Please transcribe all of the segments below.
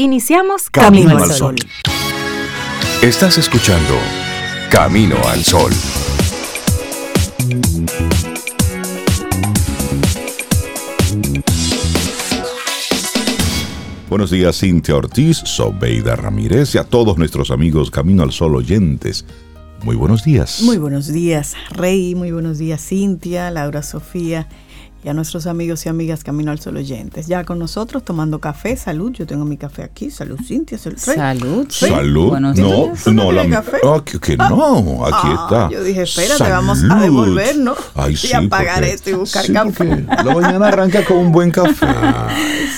Iniciamos Camino, al Sol. Estás escuchando Camino al Sol. Buenos días, Cintia Ortiz, Sobeida Ramírez y a todos nuestros amigos Camino al Sol oyentes. Muy buenos días. Muy buenos días, Rey. Muy buenos días, Cintia, Laura Sofía y a nuestros amigos y amigas Camino al Sol oyentes. Ya con nosotros tomando café, salud. Yo tengo mi café aquí. Salud, Cintia. Salud. Salud. Salud. Buenos no, días. ¿Tú no no, la, café? ah, que, que no, aquí Ah, está. yo dije, espérate, Salud. vamos a devolvernos Ay, y sí, a pagar porque- esto y buscar sí, café. La mañana arranca con un buen café.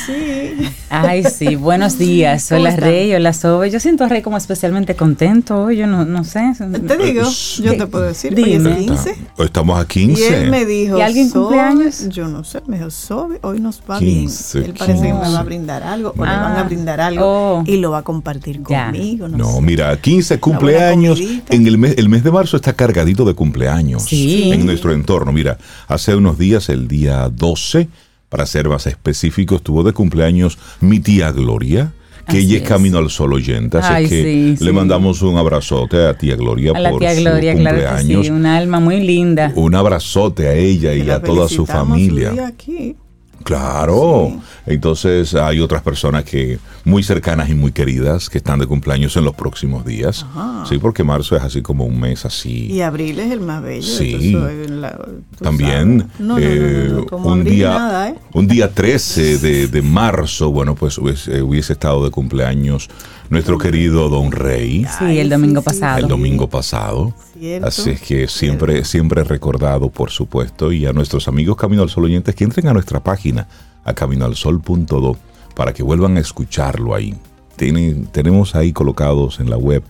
Sí. Ay, sí, buenos días. ¿Cómo Hola? Rey, hola Sobe. Yo siento a Rey como especialmente contento hoy, yo no, no sé. Te digo, yo te puedo decir, hoy es Dime. 15. Estamos a Y 15. él me dijo, ¿Y alguien cumpleaños? Yo no sé, me dijo, Sobe, hoy nos va 15, bien. Él parece que me 15. va a brindar algo o le Ah, van a brindar algo oh. y lo va a compartir Ya. conmigo. No, No, sé. mira, 15 buena cumpleaños. En el mes, el mes de marzo está cargadito de cumpleaños Sí. en nuestro entorno. Mira, hace unos días, el día 12, para ser más específico, estuvo de cumpleaños mi tía Gloria, que Así ella es camino al sol oyente. Así Ay, que sí, le sí. mandamos un abrazote a tía Gloria A la por tía su Gloria, claro que cumpleaños. sí, una alma muy linda. Un abrazote a ella y a toda su familia. día aquí. Claro. Entonces hay otras personas que muy cercanas y muy queridas que están de cumpleaños en los próximos días. Ajá. Sí, porque marzo es así como un mes así. Y abril es el más bello. Sí. la- También. No, eh, no, no, un día nada, ¿eh? un día 13 de, de marzo, bueno, pues hubiese, hubiese estado de cumpleaños nuestro querido Don Rey Sí, el domingo sí, pasado. el domingo pasado. Cierto. Así es que siempre, siempre recordado, por supuesto, y a nuestros amigos Camino al Sol oyentes que entren a nuestra página, a caminoalsol.do, para que vuelvan a escucharlo ahí. Tienen- tenemos ahí colocados en la web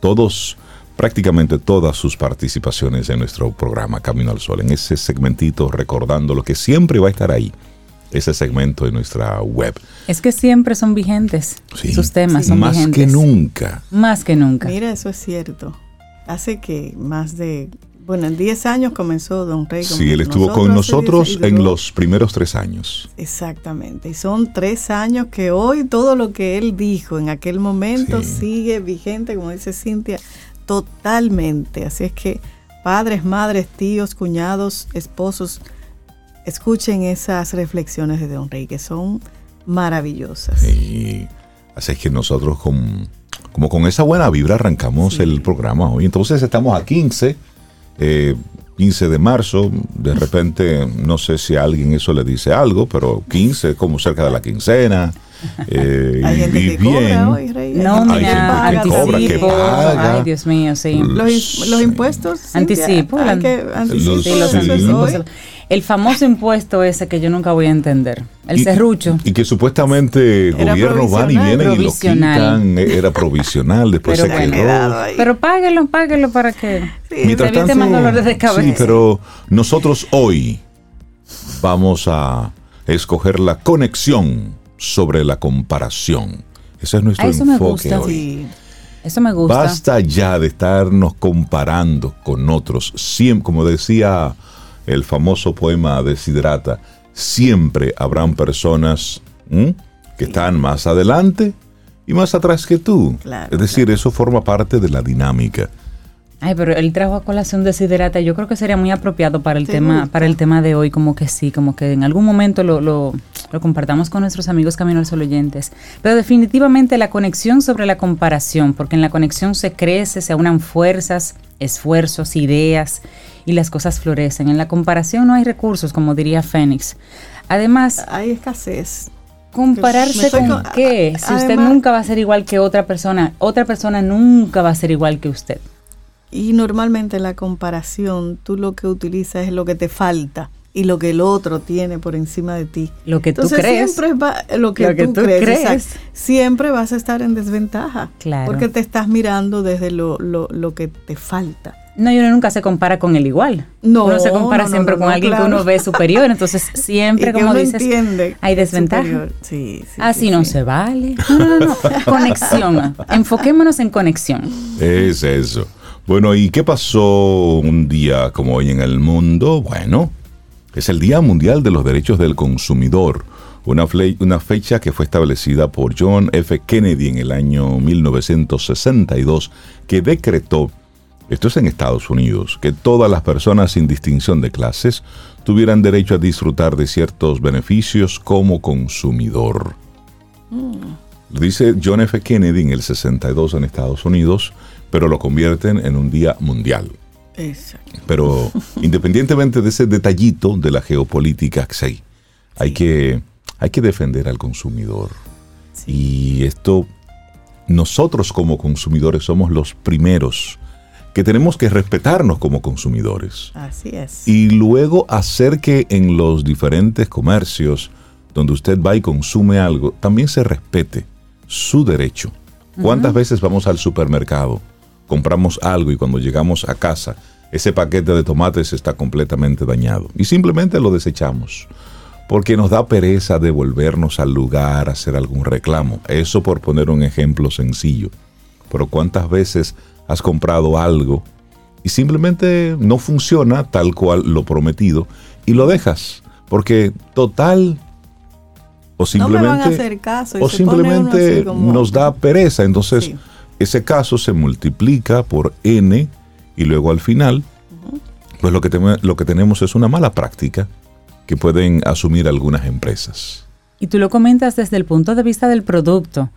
todos, prácticamente todas sus participaciones en nuestro programa Camino al Sol, en ese segmentito recordando lo que siempre va a estar ahí, ese segmento en nuestra web. Es que siempre son vigentes. Sí. Sus temas son Más vigentes. que nunca. Más que nunca. Mira, eso es cierto. Hace que más de, bueno, en 10 años comenzó Don Rey. con Sí, él estuvo con nosotros 10 y en los primeros tres años. Exactamente. Y son tres años que hoy todo lo que él dijo en aquel momento Sí. sigue vigente, como dice Cintia, totalmente. Así es que padres, madres, tíos, cuñados, esposos, escuchen esas reflexiones de Don Rey, que son maravillosas. Y así es que nosotros con, como con esa buena vibra arrancamos Sí. el programa hoy. Entonces estamos a 15, eh, 15 de marzo. De repente, no sé si a alguien eso le dice algo, pero 15 como cerca de la quincena. Eh, Hay y- gente y que cobra hoy, Rey. No, Hay paga gente que cobra, que anticipo. paga. Ay, Dios mío, sí. Los, in- los impuestos. Anticipo, hay que- anticipo, Los- Sí, los eso es anticipos. hoy. El famoso impuesto ese que yo nunca voy a entender. El y- serrucho. Y que supuestamente Era gobiernos van y provisional. vienen y lo quitan. Era provisional, después Pero se bueno. quedó. Pero páguelo, páguelo para que Sí, evite tanto, más dolores de cabeza. Sí, pero nosotros hoy vamos a escoger la conexión sobre la comparación. Ese es nuestro me enfoque gusta. hoy. Sí. Eso me gusta. Basta ya de estarnos comparando con otros. Siempre, como decía el famoso poema de Siddhartha, siempre habrán personas ¿m? que están más adelante y más atrás que tú. Claro, es decir, eso forma parte de la dinámica. Ay, pero el trajo a colación desiderata, yo creo que sería muy apropiado para el ¿Te tema, para el tema de hoy, como que sí, como que en algún momento lo, lo, lo compartamos con nuestros amigos Camino al Sol oyentes. Pero definitivamente la conexión sobre la comparación, porque en la conexión se crece, se aunan fuerzas, esfuerzos, ideas y las cosas florecen. En la comparación no hay recursos, como diría Fénix. Además, Hay escasez. compararse con con- qué? Si usted además- nunca va a ser igual que otra persona, otra persona nunca va a ser igual que usted. Y normalmente en la comparación tú lo que utilizas es lo que te falta y lo que el otro tiene por encima de ti. Lo que tú Entonces crees. siempre va lo que, Lo que tú, tú crees, crees. exacto. siempre vas a estar en desventaja. Claro. Porque te estás mirando desde lo, lo, lo que te falta. No, y uno nunca se compara con el igual. No, Uno se compara no, no, siempre no, con no, alguien claro. que uno ve superior. Entonces, siempre, Y que como uno dices, entiende hay desventaja. superior. Sí, sí, Así sí, no sí. se vale. No, no, no, no. Conexión. Enfoquémonos en conexión. Es eso. Bueno, ¿y qué pasó un día como hoy en el mundo? Bueno, es el Día Mundial de los Derechos del Consumidor, una, una fecha que fue establecida por John F. Kennedy en el año 1962, que decretó, esto es en Estados Unidos, que todas las personas sin distinción de clases tuvieran derecho a disfrutar de ciertos beneficios como consumidor. Lo dice John F. Kennedy en el 62 en Estados Unidos, pero lo convierten en un día mundial. Exacto. Pero independientemente de ese detallito de la geopolítica, sí, hay, que, hay que defender al consumidor. Y esto, nosotros como consumidores somos los primeros que tenemos que respetarnos como consumidores. Así es. Y luego hacer que en los diferentes comercios donde usted va y consume algo, también se respete su derecho. ¿Cuántas veces vamos al supermercado, compramos algo y cuando llegamos a casa, ese paquete de tomates está completamente dañado y simplemente lo desechamos? Porque nos da pereza devolvernos al lugar, hacer algún reclamo. Eso por poner un ejemplo sencillo. Pero ¿cuántas veces has comprado algo y simplemente no funciona tal cual lo prometido y lo dejas? Porque total o simplemente, o simplemente nos da pereza. Entonces, ese caso se multiplica por n y luego al final, pues lo que, lo que tenemos es una mala práctica que pueden asumir algunas empresas. Y tú lo comentas desde el punto de vista del producto,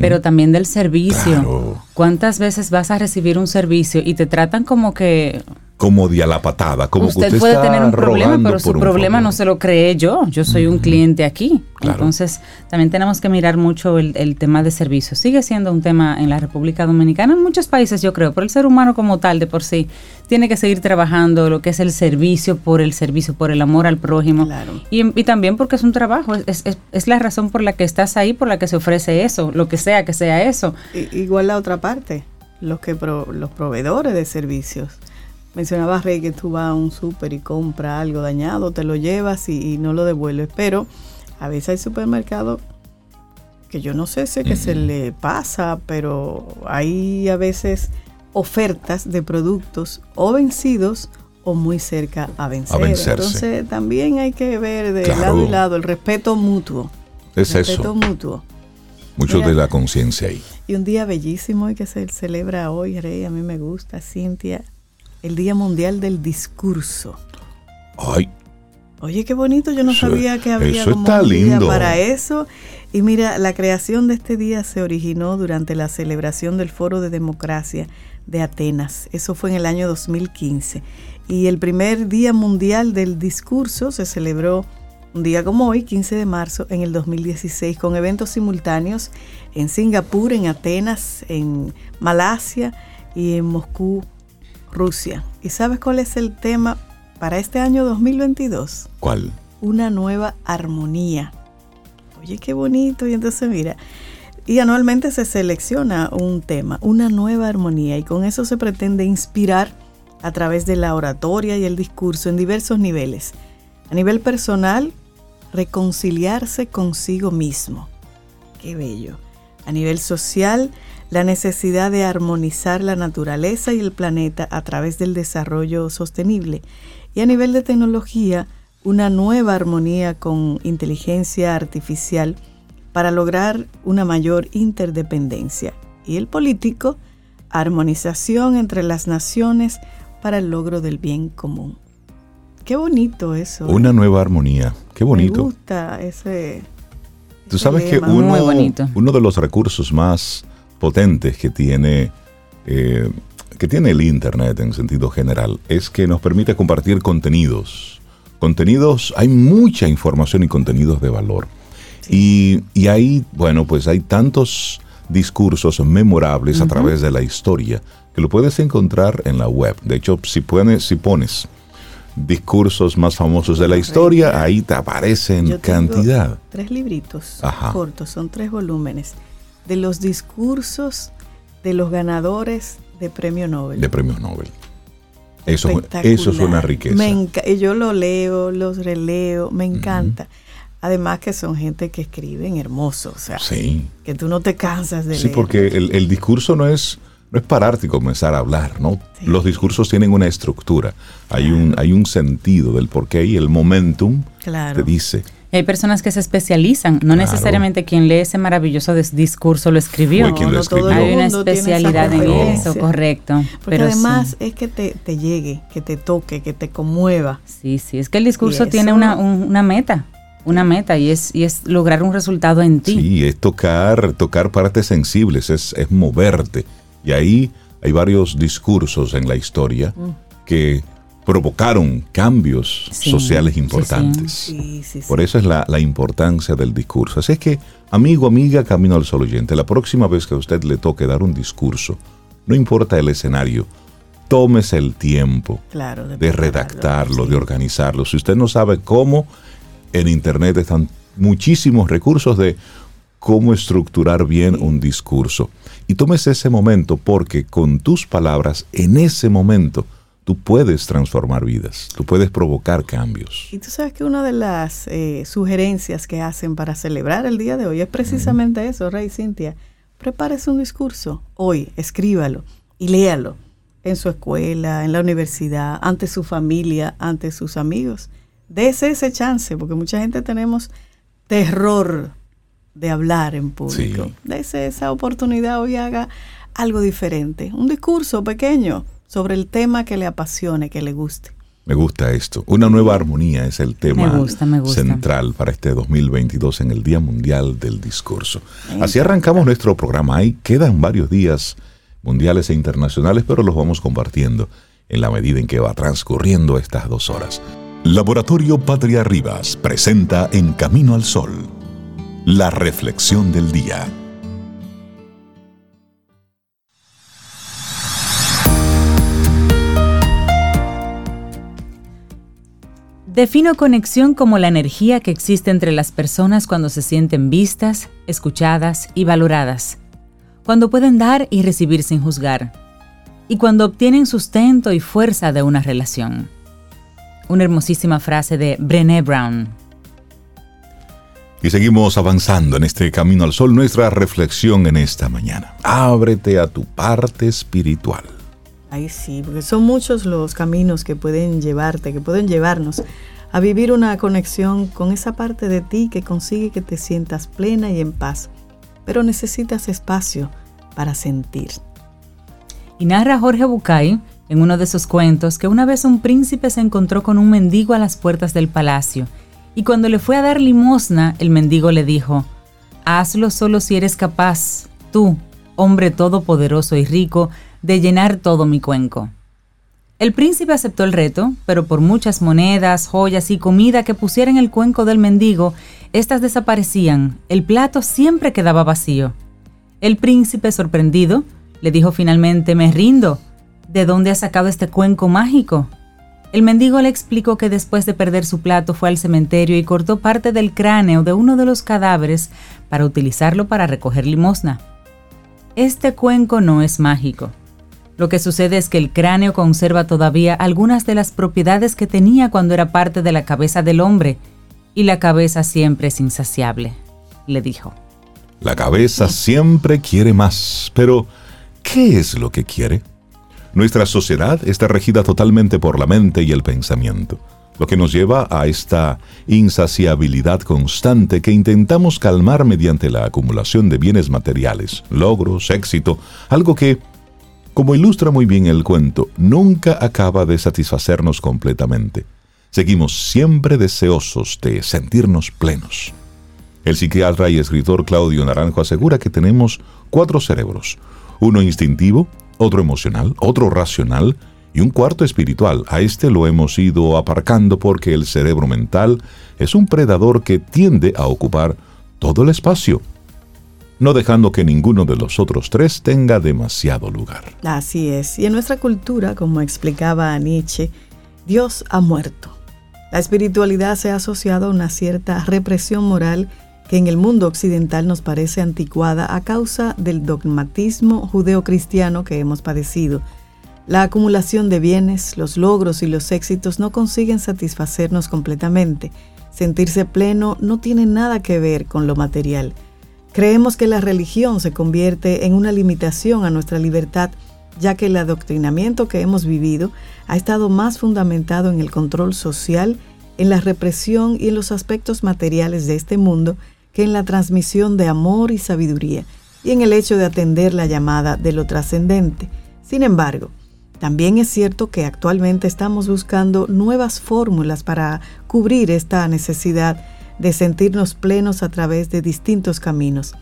pero también del servicio. ¿Cuántas veces vas a recibir un servicio y te tratan como que como de a la patada, como usted, que usted puede tener un problema, pero su problema no se lo cree yo. Yo soy un cliente aquí. Entonces, también tenemos que mirar mucho el, tema de servicios. Sigue siendo un tema en la República Dominicana, en muchos países, yo creo, pero el ser humano como tal, de por sí, tiene que seguir trabajando lo que es el servicio por el servicio, por el amor al prójimo. Y, también porque es un trabajo, es, es, la razón por la que estás ahí, por la que se ofrece eso, lo que sea que sea eso. igual la otra parte, los que los proveedores de servicios Mencionaba Rey que tú vas a un súper y compras algo dañado, te lo llevas y, no lo devuelves, pero a veces hay supermercados que yo no sé si es que se le pasa, pero hay a veces ofertas de productos o vencidos o muy cerca a vencer. Entonces también hay que ver de lado y lado el respeto mutuo. Es el respeto mutuo. Mucho de la conciencia ahí. Y un día bellísimo y que se celebra hoy, Rey, a mí me gusta, Cintia, el Día Mundial del Discurso. Ay. Oye, qué bonito, yo no sabía que había como un día para eso. Y mira, la creación de este día se originó durante la celebración del Foro de Democracia de Atenas. Eso fue en el año 2015. Y el primer Día Mundial del Discurso se celebró un día como hoy, 15 de marzo, en el 2016, con eventos simultáneos en Singapur, en Atenas, en Malasia y en Moscú, Rusia. ¿Y sabes cuál es el tema para este año 2022? ¿Cuál? Una nueva armonía. Oye, qué bonito. Y entonces mira, y anualmente se selecciona un tema, una nueva armonía, y con eso se pretende inspirar a través de la oratoria y el discurso en diversos niveles. A nivel personal, reconciliarse consigo mismo. Qué bello. A nivel social, la necesidad de armonizar la naturaleza y el planeta a través del desarrollo sostenible y a nivel de tecnología una nueva armonía con inteligencia artificial para lograr una mayor interdependencia y el político armonización entre las naciones para el logro del bien común. Qué bonito eso. Una ¿eh? nueva armonía. Qué bonito. Me gusta ese. Tú sabes que uno, uno de los recursos más potentes que tiene, eh, que tiene el Internet en sentido general es que nos permite compartir contenidos. Contenidos, hay mucha información y contenidos de valor. Y, y ahí, bueno, pues hay tantos discursos memorables a través de la historia que lo puedes encontrar en la web. De hecho, si, pones, si pones discursos más famosos de la historia, ahí te aparecen cantidad. Tres libritos cortos, son tres volúmenes de los discursos de los ganadores de premio Nobel. De premio Nobel. Eso, eso es una riqueza. yo lo leo, los releo, me encanta. Además que son gente que escriben hermoso, o sea, que tú no te cansas de leer. Sí, porque el, discurso no es, no es pararte y comenzar a hablar, ¿no? Los discursos tienen una estructura, hay, un, hay un sentido del porqué y el momentum te dice hay personas que se especializan, no necesariamente quien lee ese maravilloso discurso lo escribió. Hay una especialidad en eso, correcto. Porque además es que te, llegue, que te toque, que te conmueva. Sí, sí, es que el discurso tiene una, una meta una meta y es, y es lograr un resultado en ti. Sí, es tocar, tocar partes sensibles, es, es moverte. Y ahí hay varios discursos en la historia mm. que provocaron cambios sociales importantes. Por eso es la, importancia del discurso. Así es que, amigo, amiga, camino al sol oyente, la próxima vez que a usted le toque dar un discurso, no importa el escenario, tómese el tiempo de, redactarlo, de organizarlo. Si usted no sabe cómo, en Internet están muchísimos recursos de cómo estructurar bien un discurso. Y tómese ese momento porque con tus palabras, en ese momento, tú puedes transformar vidas, tú puedes provocar cambios. Y tú sabes que una de las eh, sugerencias que hacen para celebrar el día de hoy es precisamente eso, Rey Cintia. Prepárese un discurso hoy, escríbalo y léalo en su escuela, en la universidad, ante su familia, ante sus amigos. Dese ese chance, porque mucha gente tenemos terror de hablar en público. Dese esa oportunidad hoy haga algo diferente, un discurso pequeño sobre el tema que le apasione, que le guste. Me gusta esto. Una nueva armonía es el tema central para este 2022 en el Día Mundial del Discurso. Así arrancamos nuestro programa. Ahí quedan varios días mundiales e internacionales, pero los vamos compartiendo en la medida en que va transcurriendo estas dos horas. Laboratorio Patria Rivas presenta En Camino al Sol, la reflexión del día. Defino conexión como la energía que existe entre las personas cuando se sienten vistas, escuchadas y valoradas, cuando pueden dar y recibir sin juzgar, y cuando obtienen sustento y fuerza de una relación. Una hermosísima frase de Brené Brown. Y seguimos avanzando en este camino al sol, nuestra reflexión en esta mañana. Ábrete a tu parte espiritual. Ay, sí, porque son muchos los caminos que pueden llevarte, que pueden llevarnos a vivir una conexión con esa parte de ti que consigue que te sientas plena y en paz. Pero necesitas espacio para sentir. Y narra Jorge Bucay en uno de sus cuentos que una vez un príncipe se encontró con un mendigo a las puertas del palacio, y cuando le fue a dar limosna, el mendigo le dijo, Hazlo solo si eres capaz, tú, hombre todopoderoso y rico, de llenar todo mi cuenco. El príncipe aceptó el reto, pero por muchas monedas, joyas y comida que pusiera en el cuenco del mendigo, éstas desaparecían, el plato siempre quedaba vacío. El príncipe, sorprendido, le dijo finalmente, me rindo. ¿De dónde ha sacado este cuenco mágico? El mendigo le explicó que después de perder su plato fue al cementerio y cortó parte del cráneo de uno de los cadáveres para utilizarlo para recoger limosna. Este cuenco no es mágico. Lo que sucede es que el cráneo conserva todavía algunas de las propiedades que tenía cuando era parte de la cabeza del hombre, y la cabeza siempre es insaciable, le dijo. La cabeza siempre quiere más, pero ¿qué es lo que quiere? Nuestra sociedad está regida totalmente por la mente y el pensamiento, lo que nos lleva a esta insaciabilidad constante que intentamos calmar mediante la acumulación de bienes materiales, logros, éxito, algo que como ilustra muy bien el cuento, nunca acaba de satisfacernos completamente. Seguimos siempre deseosos de sentirnos plenos. El psiquiatra y escritor Claudio Naranjo asegura que tenemos cuatro cerebros, uno instintivo, otro emocional, otro racional y un cuarto espiritual. A este lo hemos ido aparcando porque el cerebro mental es un predador que tiende a ocupar todo el espacio no dejando que ninguno de los otros tres tenga demasiado lugar. Así es, y en nuestra cultura, como explicaba Nietzsche, Dios ha muerto. La espiritualidad se ha asociado a una cierta represión moral que en el mundo occidental nos parece anticuada a causa del dogmatismo judeocristiano que hemos padecido. La acumulación de bienes, los logros y los éxitos no consiguen satisfacernos completamente. Sentirse pleno no tiene nada que ver con lo material. Creemos que la religión se convierte en una limitación a nuestra libertad, ya que el adoctrinamiento que hemos vivido ha estado más fundamentado en el control social en la represión y en los aspectos materiales de este mundo que en la transmisión de amor y sabiduría y en el hecho de atender la llamada de lo trascendente. Sin embargo, también es cierto que actualmente estamos buscando nuevas fórmulas para cubrir esta necesidad de sentirnos plenos a través de distintos caminos.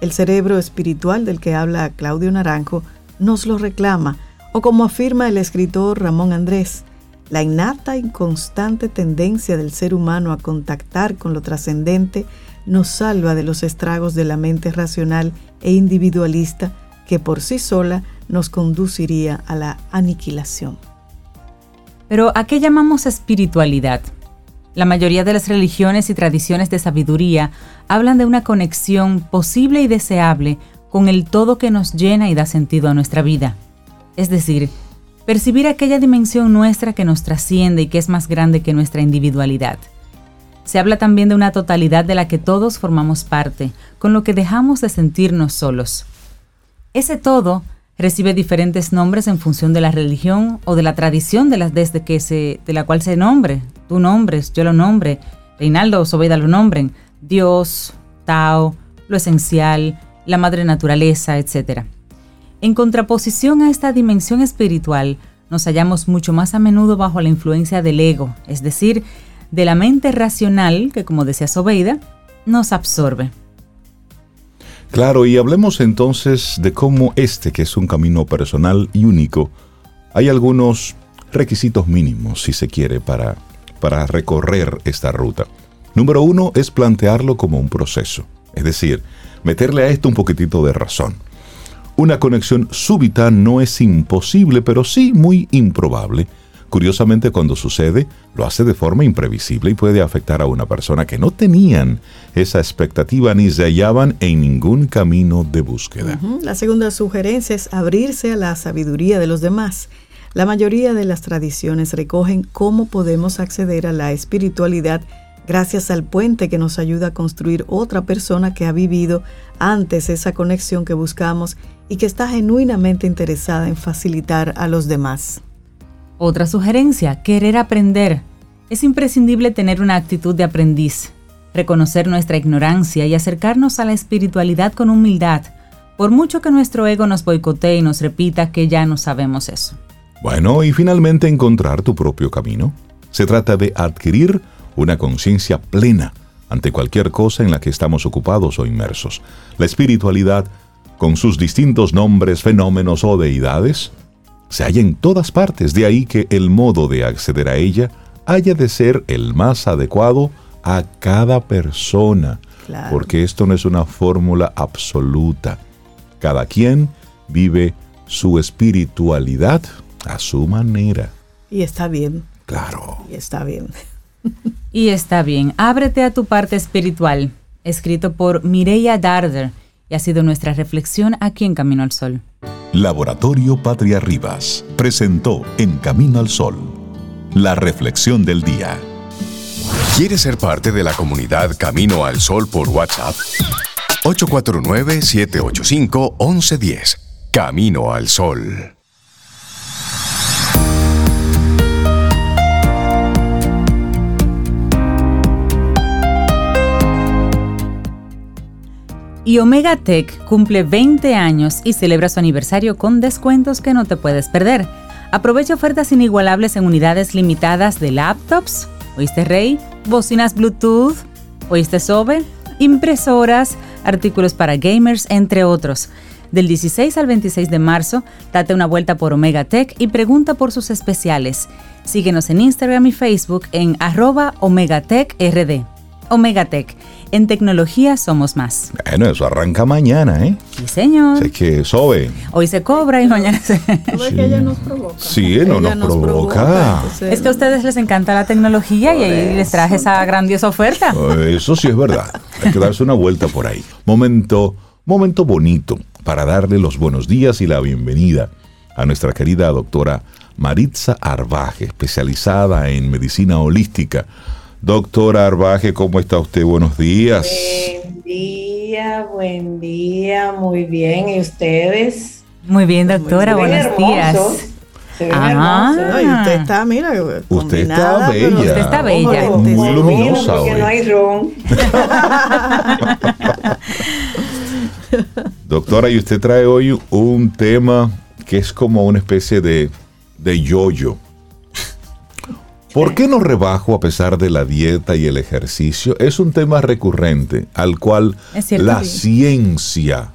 El cerebro espiritual del que habla Claudio Naranjo nos lo reclama, o como afirma el escritor Ramón Andrés, la innata y constante tendencia del ser humano a contactar con lo trascendente nos salva de los estragos de la mente racional e individualista que por sí sola nos conduciría a la aniquilación. Pero ¿a qué llamamos espiritualidad? La mayoría de las religiones y tradiciones de sabiduría hablan de una conexión posible y deseable con el todo que nos llena y da sentido a nuestra vida. Es decir, percibir aquella dimensión nuestra que nos trasciende y que es más grande que nuestra individualidad. Se habla también de una totalidad de la que todos formamos parte, con lo que dejamos de sentirnos solos. Ese todo recibe diferentes nombres en función de la religión o de la tradición de, las, desde que se, de la cual se nombre. Tú nombres, yo lo nombre, Reinaldo o Sobeida lo nombren, Dios, Tao, lo esencial, la madre naturaleza, etc. En contraposición a esta dimensión espiritual, nos hallamos mucho más a menudo bajo la influencia del ego, es decir, de la mente racional que, como decía Sobeida, nos absorbe. Claro, y hablemos entonces de cómo este, que es un camino personal y único, hay algunos requisitos mínimos, si se quiere, para, para recorrer esta ruta. Número uno es plantearlo como un proceso, es decir, meterle a esto un poquitito de razón. Una conexión súbita no es imposible, pero sí muy improbable, Curiosamente, cuando sucede, lo hace de forma imprevisible y puede afectar a una persona que no tenían esa expectativa ni se hallaban en ningún camino de búsqueda. La segunda sugerencia es abrirse a la sabiduría de los demás. La mayoría de las tradiciones recogen cómo podemos acceder a la espiritualidad gracias al puente que nos ayuda a construir otra persona que ha vivido antes esa conexión que buscamos y que está genuinamente interesada en facilitar a los demás. Otra sugerencia, querer aprender. Es imprescindible tener una actitud de aprendiz, reconocer nuestra ignorancia y acercarnos a la espiritualidad con humildad, por mucho que nuestro ego nos boicotee y nos repita que ya no sabemos eso. Bueno, y finalmente encontrar tu propio camino. Se trata de adquirir una conciencia plena ante cualquier cosa en la que estamos ocupados o inmersos. La espiritualidad, con sus distintos nombres, fenómenos o deidades, se halla en todas partes, de ahí que el modo de acceder a ella haya de ser el más adecuado a cada persona, porque esto no es una fórmula absoluta. Cada quien vive su espiritualidad a su manera. Y está bien. Claro. Y está bien. y está bien. Ábrete a tu parte espiritual. Escrito por Mireia Darder y ha sido nuestra reflexión aquí en Camino al Sol. Laboratorio Patria Rivas presentó En Camino al Sol la reflexión del día. ¿Quieres ser parte de la comunidad Camino al Sol por WhatsApp? 849-785-1110. Camino al Sol. Y Omega Tech cumple 20 años y celebra su aniversario con descuentos que no te puedes perder. Aprovecha ofertas inigualables en unidades limitadas de laptops, ¿oíste Rey? Bocinas Bluetooth, ¿oíste Sobe? Impresoras, artículos para gamers, entre otros. Del 16 al 26 de marzo, date una vuelta por Omega Tech y pregunta por sus especiales. Síguenos en Instagram y Facebook en arroba OmegaTechRD. Omega Tech en tecnología somos más. Bueno, eso arranca mañana, ¿eh? Sí, señor. Es que sobe. Hoy se cobra y mañana se... Sí. que ella nos provoca. Sí, no nos, provoca. es que a ustedes les encanta la tecnología y ahí les traje esa grandiosa oferta. Eso sí es verdad. Hay que darse una vuelta por ahí. Momento, momento bonito para darle los buenos días y la bienvenida a nuestra querida doctora Maritza Arbaje, especializada en medicina holística Doctora Arbaje, ¿cómo está usted? Buenos días. Buen día, buen día, muy bien. ¿Y ustedes? Muy bien, doctora, buenos días. Se ve hermoso. y usted está, mira, usted está bella. Usted está bella. Muy luminosa porque hoy. no hay ron. Doctora, y usted trae hoy un tema que es como una especie de, de yoyo. ¿Por qué no rebajo a pesar de la dieta y el ejercicio? Es un tema recurrente al cual cierto, la sí. ciencia,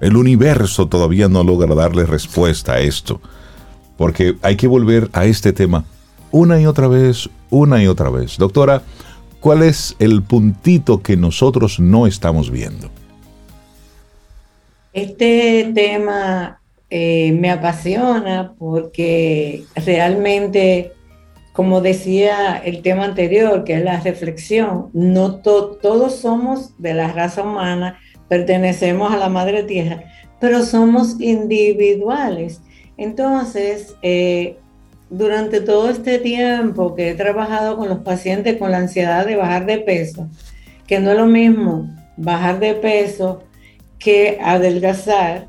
el universo todavía no logra darle respuesta a esto. Porque hay que volver a este tema una y otra vez, una y otra vez. Doctora, ¿cuál es el puntito que nosotros no estamos viendo? Este tema eh, me apasiona porque realmente, como decía el tema anterior, que es la reflexión, no to- todos somos de la raza humana, pertenecemos a la madre tierra, pero somos individuales. Entonces, eh, durante todo este tiempo que he trabajado con los pacientes con la ansiedad de bajar de peso, que no es lo mismo bajar de peso que adelgazar,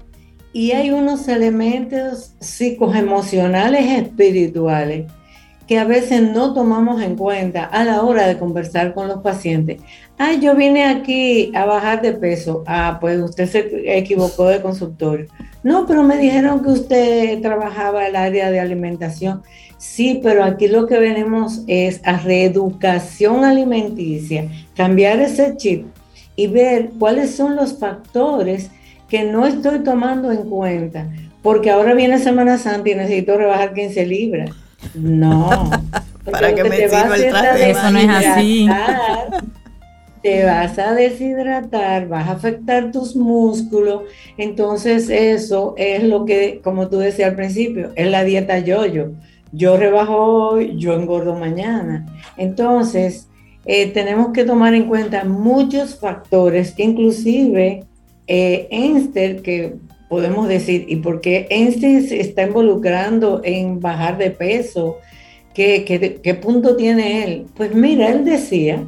y hay unos elementos psicoemocionales espirituales que a veces no tomamos en cuenta a la hora de conversar con los pacientes. Ah, yo vine aquí a bajar de peso. Ah, pues usted se equivocó de consultorio. No, pero me dijeron que usted trabajaba el área de alimentación. Sí, pero aquí lo que venimos es a reeducación alimenticia, cambiar ese chip y ver cuáles son los factores que no estoy tomando en cuenta, porque ahora viene Semana Santa y necesito rebajar 15 libras. No. porque Para que me te va a sirva el traje Eso no es así. deshidratar, Te vas a deshidratar, vas a afectar tus músculos. Entonces eso es lo que, como tú decías al principio, es la dieta yo-yo. Yo rebajo hoy, yo engordo mañana. Entonces, eh, tenemos que tomar en cuenta muchos factores que inclusive eh, Einstein, que podemos decir, ¿y por qué Einstein se está involucrando en bajar de peso? ¿Qué, qué, qué punto tiene él? Pues mira, él decía,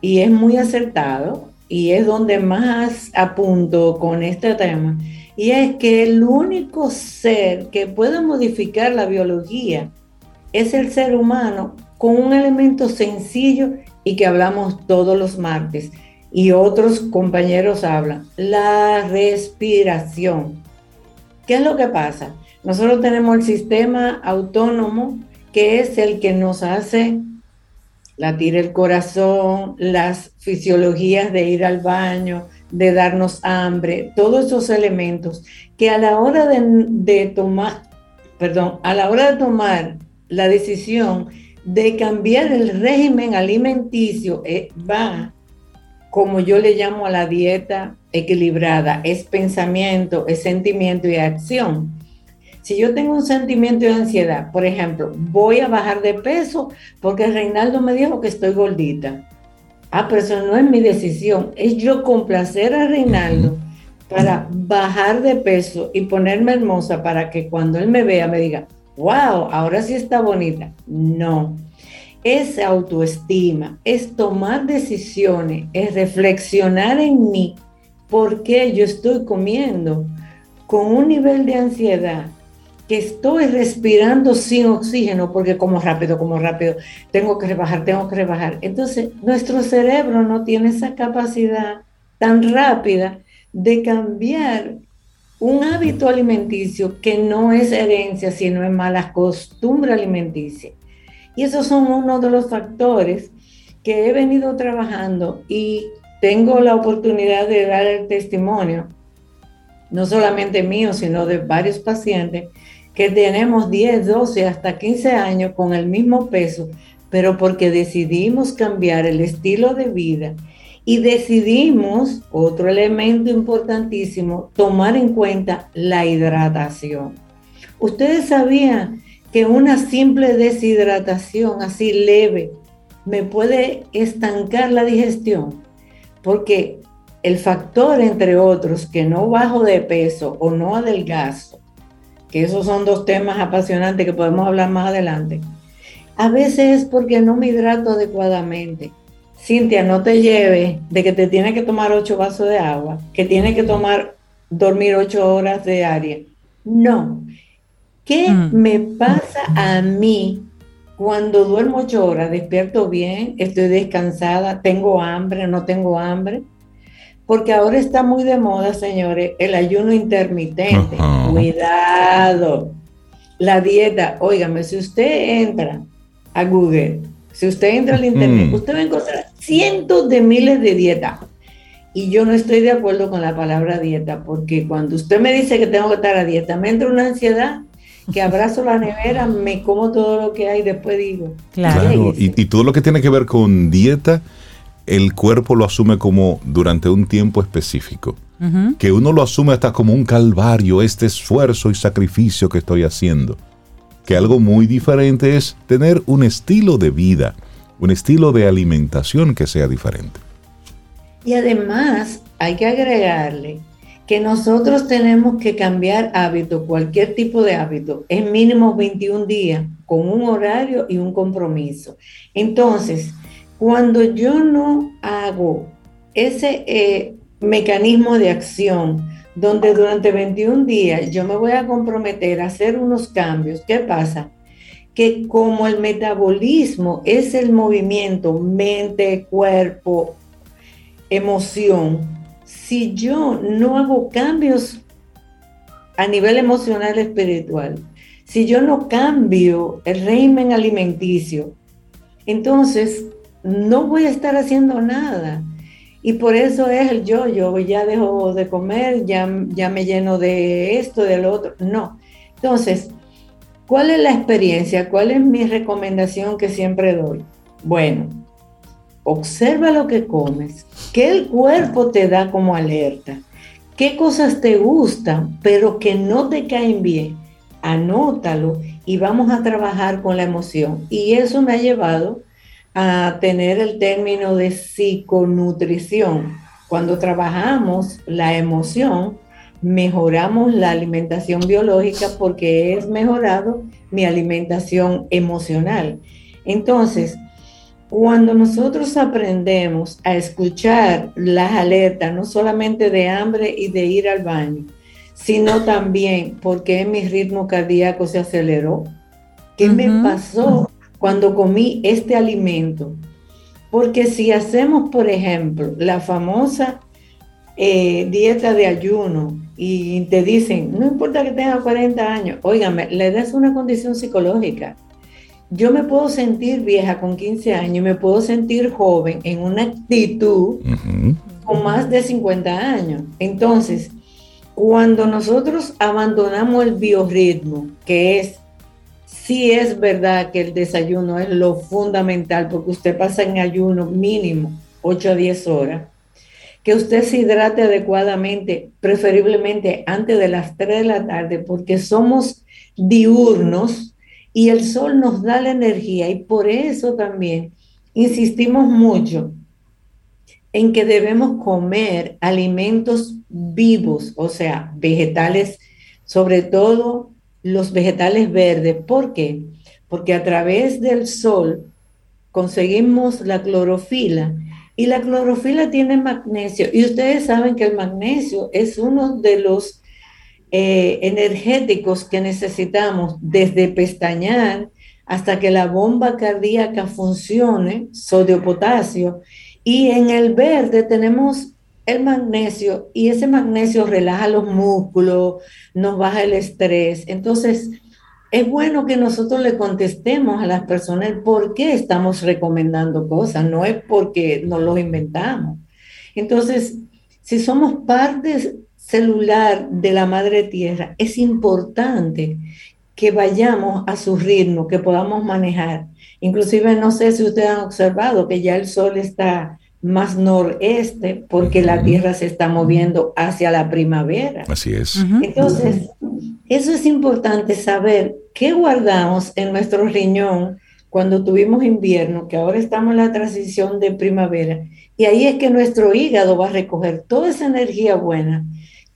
y es muy acertado, y es donde más apunto con este tema, y es que el único ser que puede modificar la biología es el ser humano con un elemento sencillo y que hablamos todos los martes y otros compañeros hablan, la respiración. ¿Qué es lo que pasa? Nosotros tenemos el sistema autónomo que es el que nos hace latir el corazón, las fisiologías de ir al baño, de darnos hambre, todos esos elementos que a la hora de, tomar, perdón, a la hora de tomar la decisión de cambiar el régimen alimenticio, eh, va como yo le llamo a la dieta equilibrada, es pensamiento, es sentimiento y acción. Si yo tengo un sentimiento de ansiedad, por ejemplo, voy a bajar de peso porque Reinaldo me dijo que estoy gordita. Ah, pero eso no es mi decisión, es yo complacer a Reinaldo para bajar de peso y ponerme hermosa para que cuando él me vea me diga, wow, ahora sí está bonita. No, es autoestima, es tomar decisiones, es reflexionar en mí, por qué yo estoy comiendo con un nivel de ansiedad que estoy respirando sin oxígeno, porque como rápido, como rápido, tengo que rebajar, tengo que rebajar. Entonces, nuestro cerebro no tiene esa capacidad tan rápida de cambiar un hábito alimenticio que no es herencia, sino es mala costumbre alimenticia. Y esos son uno de los factores que he venido trabajando y tengo la oportunidad de dar el testimonio, no solamente mío, sino de varios pacientes que tenemos 10, 12, hasta 15 años con el mismo peso, pero porque decidimos cambiar el estilo de vida y decidimos, otro elemento importantísimo, tomar en cuenta la hidratación. Ustedes sabían que una simple deshidratación así leve me puede estancar la digestión, porque el factor, entre otros, que no bajo de peso o no adelgazo, que esos son dos temas apasionantes que podemos hablar más adelante, a veces es porque no me hidrato adecuadamente. Cintia, no te lleves de que te tienes que tomar ocho vasos de agua, que tienes que tomar, dormir ocho horas diarias. No, ¿Qué mm. me pasa a mí cuando duermo ocho horas? ¿Despierto bien? ¿Estoy descansada? ¿Tengo hambre? ¿No tengo hambre? Porque ahora está muy de moda, señores, el ayuno intermitente. Cuidado. La dieta, óigame, si usted entra a Google, si usted entra al internet, usted va a encontrar cientos de miles de dietas. Y yo no estoy de acuerdo con la palabra dieta, porque cuando usted me dice que tengo que estar a dieta, me entra una ansiedad que abrazo la nevera, me como todo lo que hay, después digo. Claro, y, todo lo que tiene que ver con dieta, el cuerpo lo asume como durante un tiempo específico. Que uno lo asume hasta como un calvario, este esfuerzo y sacrificio que estoy haciendo. Que algo muy diferente es tener un estilo de vida, un estilo de alimentación que sea diferente. Y además hay que agregarle que nosotros tenemos que cambiar hábito, cualquier tipo de hábito, en mínimo 21 días, con un horario y un compromiso. Entonces, cuando yo no hago ese eh, mecanismo de acción, donde durante 21 días yo me voy a comprometer a hacer unos cambios, ¿qué pasa? Que como el metabolismo es el movimiento mente, cuerpo, emoción, si yo no hago cambios a nivel emocional espiritual, si yo no cambio el régimen alimenticio, entonces no voy a estar haciendo nada. Y por eso es el yo, yo ya dejo de comer, ya, ya me lleno de esto, del otro. No. Entonces, ¿cuál es la experiencia? ¿Cuál es mi recomendación que siempre doy? Bueno, observa lo que comes, qué el cuerpo te da como alerta, qué cosas te gustan, pero que no te caen bien. Anótalo y vamos a trabajar con la emoción. Y eso me ha llevado a tener el término de psiconutrición. Cuando trabajamos la emoción, mejoramos la alimentación biológica porque es mejorado mi alimentación emocional. Entonces, cuando nosotros aprendemos a escuchar las alertas, no solamente de hambre y de ir al baño, sino también porque mi ritmo cardíaco se aceleró, qué me pasó cuando comí este alimento. Porque si hacemos, por ejemplo, la famosa eh, dieta de ayuno y te dicen, no importa que tenga 40 años, óigame, le das una condición psicológica yo me puedo sentir vieja con 15 años y me puedo sentir joven en una actitud con más de 50 años. Entonces, cuando nosotros abandonamos el biorritmo, que es, sí es verdad que el desayuno es lo fundamental, porque usted pasa en ayuno mínimo 8 a 10 horas, que usted se hidrate adecuadamente, preferiblemente antes de las 3 de la tarde, porque somos diurnos y el sol nos da la energía y por eso también insistimos mucho en que debemos comer alimentos vivos, o sea, vegetales, sobre todo los vegetales verdes. ¿Por qué? Porque a través del sol conseguimos la clorofila y la clorofila tiene magnesio y ustedes saben que el magnesio es uno de los eh, energéticos que necesitamos desde pestañear hasta que la bomba cardíaca funcione, sodio-potasio, y en el verde tenemos el magnesio y ese magnesio relaja los músculos, nos baja el estrés. Entonces, es bueno que nosotros le contestemos a las personas por qué estamos recomendando cosas, no es porque nos lo inventamos. Entonces, si somos partes celular de la madre tierra, es importante que vayamos a su ritmo, que podamos manejar. Inclusive no sé si ustedes han observado que ya el sol está más noreste porque la tierra se está moviendo hacia la primavera. Así es. Entonces, eso es importante saber qué guardamos en nuestro riñón cuando tuvimos invierno, que ahora estamos en la transición de primavera. Y ahí es que nuestro hígado va a recoger toda esa energía buena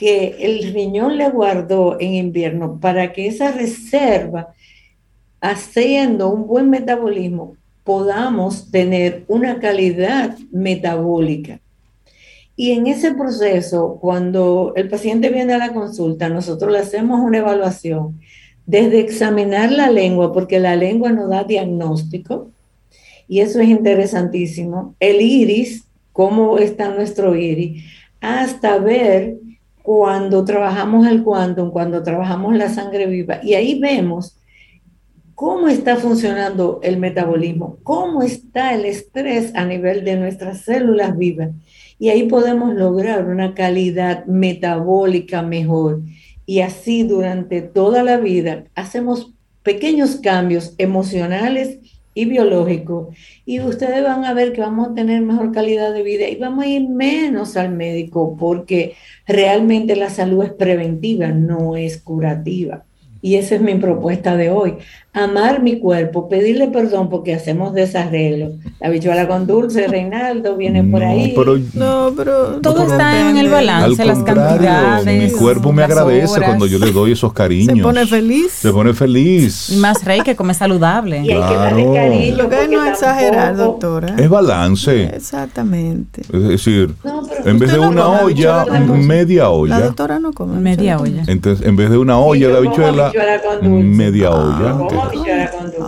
que el riñón le guardó en invierno para que esa reserva, haciendo un buen metabolismo, podamos tener una calidad metabólica. Y en ese proceso, cuando el paciente viene a la consulta, nosotros le hacemos una evaluación desde examinar la lengua, porque la lengua nos da diagnóstico, y eso es interesantísimo, el iris, cómo está nuestro iris, hasta ver cuando trabajamos el quantum, cuando trabajamos la sangre viva, y ahí vemos cómo está funcionando el metabolismo, cómo está el estrés a nivel de nuestras células vivas. Y ahí podemos lograr una calidad metabólica mejor. Y así durante toda la vida hacemos pequeños cambios emocionales y biológicos. Y ustedes van a ver que vamos a tener mejor calidad de vida y vamos a ir menos al médico porque realmente la salud es preventiva, no es curativa. Y esa es mi propuesta de hoy. Amar mi cuerpo, pedirle perdón porque hacemos desarreglo. La bichuela con dulce, Reinaldo, viene por ahí. no, pero todo está en el balance, las cantidades. Mi cuerpo me agradece cuando yo le doy esos cariños. Se pone feliz. Se pone feliz. Y más rey que come saludable. Y hay que darle cariño. Lo que no exagerar, doctora. Es balance. Exactamente. Es decir, en vez de una olla, media olla. La doctora no come media olla. Entonces, en vez de una olla de habichuela, media olla.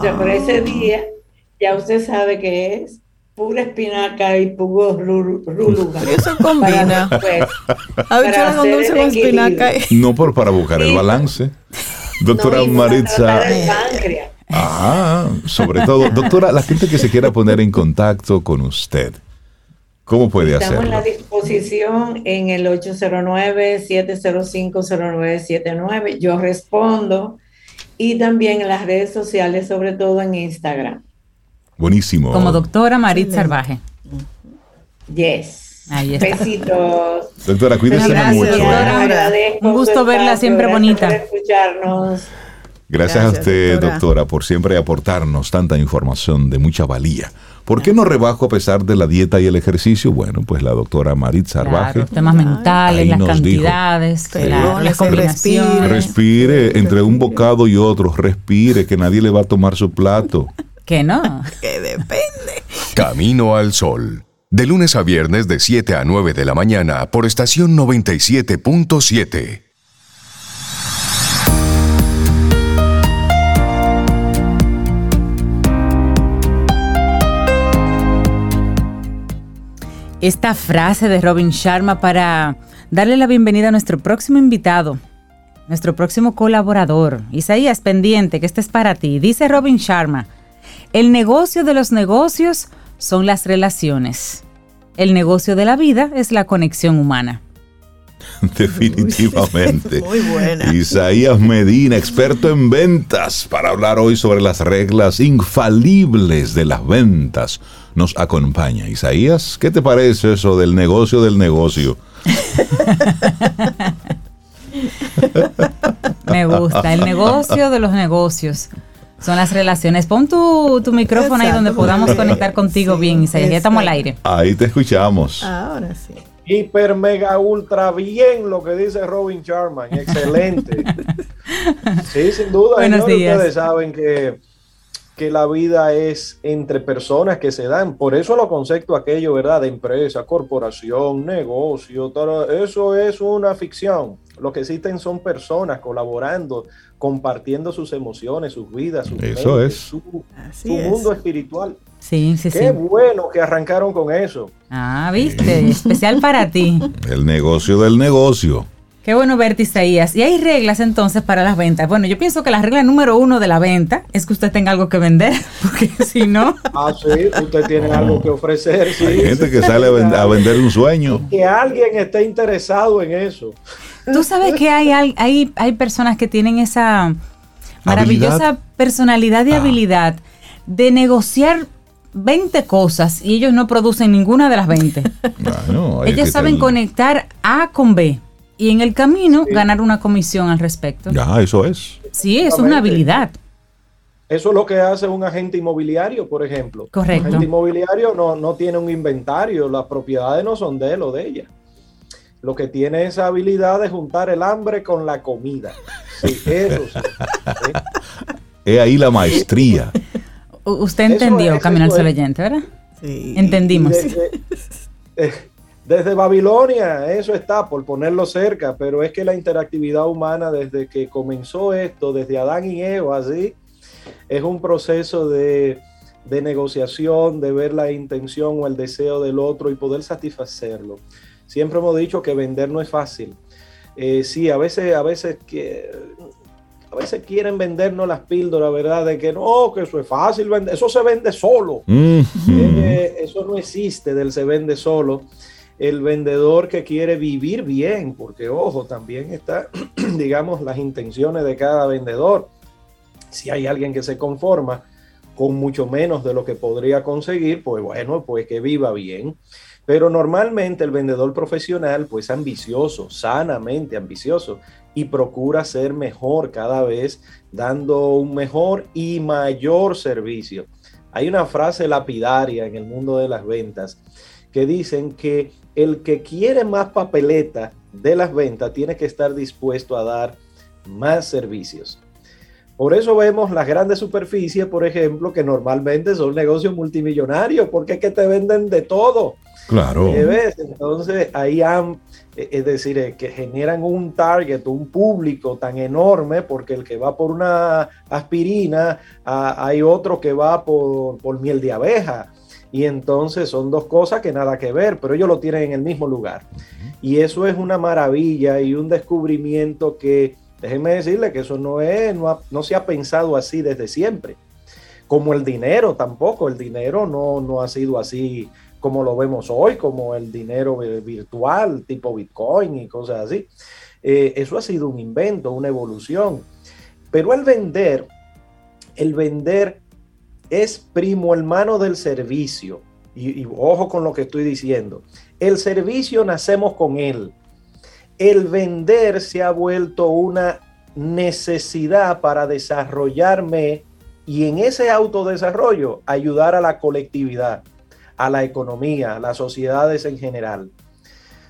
Pero ese día ya usted sabe que es pura espinaca y puro ruluga. Y eso combina. Habichuela con dulce con espinaca. No por para buscar el balance. Doctora Maritza. Ah, sobre todo, doctora, la gente que se quiera poner en contacto con usted, ¿cómo puede hacerlo? Estamos a la disposición en el 809-705-0979. Yo respondo y también en las redes sociales, sobre todo en Instagram. Buenísimo. Como doctora Marit Salvaje. Yes. Ahí está. Besitos. Doctora, cuídese mucho. ¿eh? Un gusto verla siempre bonita. escucharnos. Gracias, a usted, doctora, por siempre aportarnos tanta información de mucha valía. ¿Por qué no rebajo a pesar de la dieta y el ejercicio? Bueno, pues la doctora Marit Sarvaje. Claro, temas mentales, las cantidades, claro, las combinaciones. Respire entre un bocado y otro, respire, que nadie le va a tomar su plato. Que no. que depende. Camino al sol. De lunes a viernes de 7 a 9 de la mañana por estación 97.7. esta frase de Robin Sharma para darle la bienvenida a nuestro próximo invitado, nuestro próximo colaborador. Isaías, pendiente, que este es para ti. Dice Robin Sharma, el negocio de los negocios son las relaciones. El negocio de la vida es la conexión humana. Definitivamente. Muy buena. Isaías Medina, experto en ventas, para hablar hoy sobre las reglas infalibles de las ventas nos acompaña. Isaías, ¿qué te parece eso del negocio del negocio? Me gusta, el negocio de los negocios. Son las relaciones. Pon tu, micrófono ahí donde podamos conectar contigo bien, Isaías. Ya estamos al aire. Ahí te escuchamos. Ahora sí. Hiper, mega, ultra bien lo que dice Robin Sharman. Excelente. sí, sin duda. Buenos días. Ustedes saben que que la vida es entre personas que se dan. Por eso lo concepto aquello, ¿verdad? De empresa, corporación, negocio, todo eso es una ficción. Lo que existen son personas colaborando, compartiendo sus emociones, sus vidas, sus eso es. su, mundo espiritual. Sí, sí, Qué bueno que arrancaron con eso. Ah, viste, especial para ti. El negocio del negocio. Qué bueno verte, Isaías. Y hay reglas entonces para las ventas. Bueno, yo pienso que la regla número uno de la venta es que usted tenga algo que vender, porque si no... Ah, sí, usted tiene algo que ofrecer. Sí, hay gente que sale a, vender un sueño. Que alguien esté interesado en eso. Tú sabes que hay, hay, hay personas que tienen esa maravillosa personalidad y ah. habilidad de negociar 20 cosas y ellos no producen ninguna de las 20. ellos saben conectar A con B y en el camino ganar una comisión al respecto. Ya, eso es. Sí, eso es una habilidad. Eso es lo que hace un agente inmobiliario, por ejemplo. Correcto. Un agente inmobiliario no, no tiene un inventario, las propiedades no son de él o de ella. Lo que tiene esa habilidad de juntar el hambre con la comida. Sí, eso sí. Es ahí la maestría. Usted entendió, Camino al Sol ¿verdad? Sí. Entendimos. Eh, Desde Babilonia, eso está, por ponerlo cerca, pero es que la interactividad humana desde que comenzó esto, desde Adán y Eva, así, es un proceso de, negociación, de ver la intención o el deseo del otro y poder satisfacerlo. Siempre hemos dicho que vender no es fácil. Eh, sí, a veces, a veces que a veces quieren vendernos las píldoras, ¿verdad? De que no, que eso es fácil vender, eso se vende solo. Eh, eso no existe del se vende solo. El vendedor que quiere vivir bien, porque ojo, también está, digamos, las intenciones de cada vendedor. Si hay alguien que se conforma con mucho menos de lo que podría conseguir, pues bueno, pues que viva bien. Pero normalmente el vendedor profesional, pues ambicioso, sanamente ambicioso, y procura ser mejor cada vez, dando un mejor y mayor servicio. Hay una frase lapidaria en el mundo de las ventas que dicen que el que quiere más papeleta de las ventas tiene que estar dispuesto a dar más servicios. Por eso vemos las grandes superficies, por ejemplo, que normalmente son negocios multimillonarios, porque es que te venden de todo. Claro. Entonces ahí han, eh, es decir, eh, que generan un target, un público tan enorme, porque el que va por una aspirina, hay otro que va por, por miel de abeja. Y entonces son dos cosas que nada que ver, pero ellos lo tienen en el mismo lugar. Y eso es una maravilla y un descubrimiento que, déjenme decirle que eso no es, no, no se ha pensado así desde siempre. Como el dinero tampoco, el dinero no, no ha sido así como lo vemos hoy, como el dinero virtual tipo Bitcoin y cosas así. Eh, eso ha sido un invento, una evolución. Pero el vender, el vender es primo hermano del servicio. Y, ojo con lo que estoy diciendo. El servicio nacemos con él. El vender se ha vuelto una necesidad para desarrollarme y en ese autodesarrollo ayudar a la colectividad a la economía, a las sociedades en general.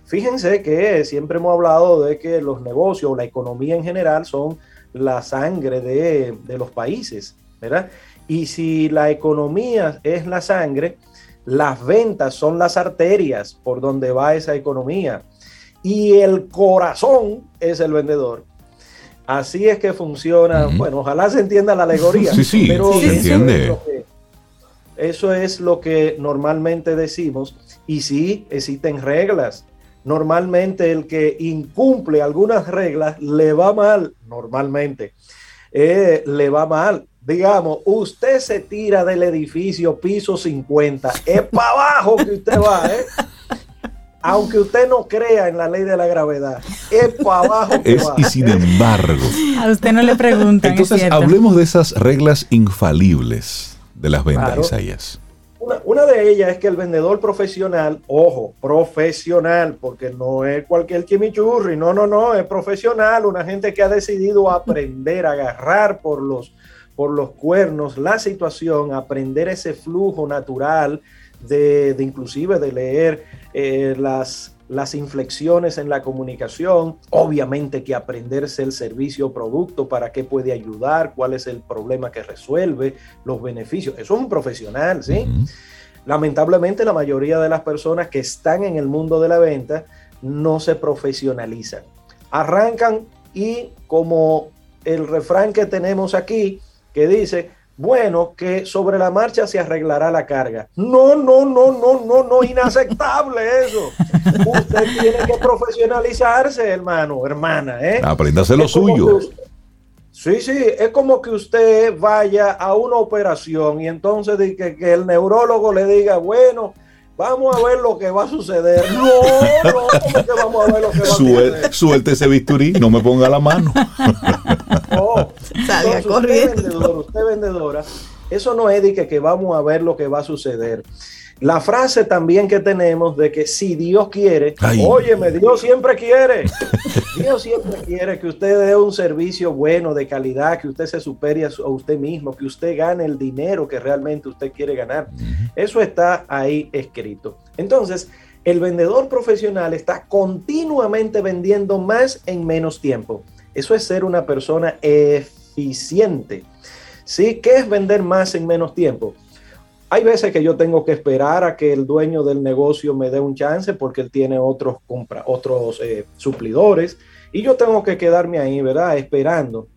Fíjense que siempre hemos hablado de que los negocios, la economía en general son la sangre de, los países, ¿verdad? Y si la economía es la sangre, las ventas son las arterias por donde va esa economía. Y el corazón es el vendedor. Así es que funciona. Bueno, ojalá se entienda la alegoría. Sí, sí, pero se entiende. Eso es lo que normalmente decimos. Y sí, existen reglas. Normalmente el que incumple algunas reglas le va mal, normalmente. Eh, le va mal. Digamos, usted se tira del edificio piso 50, es para abajo que usted va, ¿eh? aunque usted no crea en la ley de la gravedad, es para abajo. Que es, y sin embargo. A usted no le preguntan. Entonces, hablemos de esas reglas infalibles de las ventas, Isaías? Una, de ellas es que el vendedor profesional, ojo, profesional, porque no es cualquier chimichurri, no, no, no, es profesional, una gente que ha decidido aprender a agarrar por los, por los cuernos la situación, aprender ese flujo natural de, inclusive de leer eh, las las inflexiones en la comunicación, obviamente que aprenderse el servicio o producto, para qué puede ayudar, cuál es el problema que resuelve, los beneficios. Eso es un profesional, ¿sí? Lamentablemente la mayoría de las personas que están en el mundo de la venta no se profesionalizan. Arrancan y como el refrán que tenemos aquí, que dice, bueno, que sobre la marcha se arreglará la carga. No, no, no, no, no, no, inaceptable eso. Usted tiene que profesionalizarse, hermano, hermana. ¿eh? Apréndase lo suyo. sí, sí, es como que usted vaya a una operación y entonces que, que el neurólogo le diga, bueno, Vamos a ver lo que va a suceder. No, no, ¿cómo que vamos a ver lo que va a suceder? Suelte ese bisturí, no me ponga la mano. No, Salga corriendo. Usted vendedora, usted vendedora, eso no es de que, que vamos a ver lo que va a suceder. La frase también que tenemos de que si Dios quiere, óyeme, Dios siempre quiere. Dios siempre quiere que usted dé un servicio bueno, de calidad, que usted se supere a, usted mismo, que usted gane el dinero que realmente usted quiere ganar. Eso está ahí escrito. Entonces, el vendedor profesional está continuamente vendiendo más en menos tiempo. Eso es ser una persona eficiente. ¿Sí? ¿Qué es vender más en menos tiempo? Hay veces que yo tengo que esperar a que el dueño del negocio me dé un chance porque él tiene otros, compra, otros eh, suplidores y yo tengo que quedarme ahí, ¿verdad? Esperando.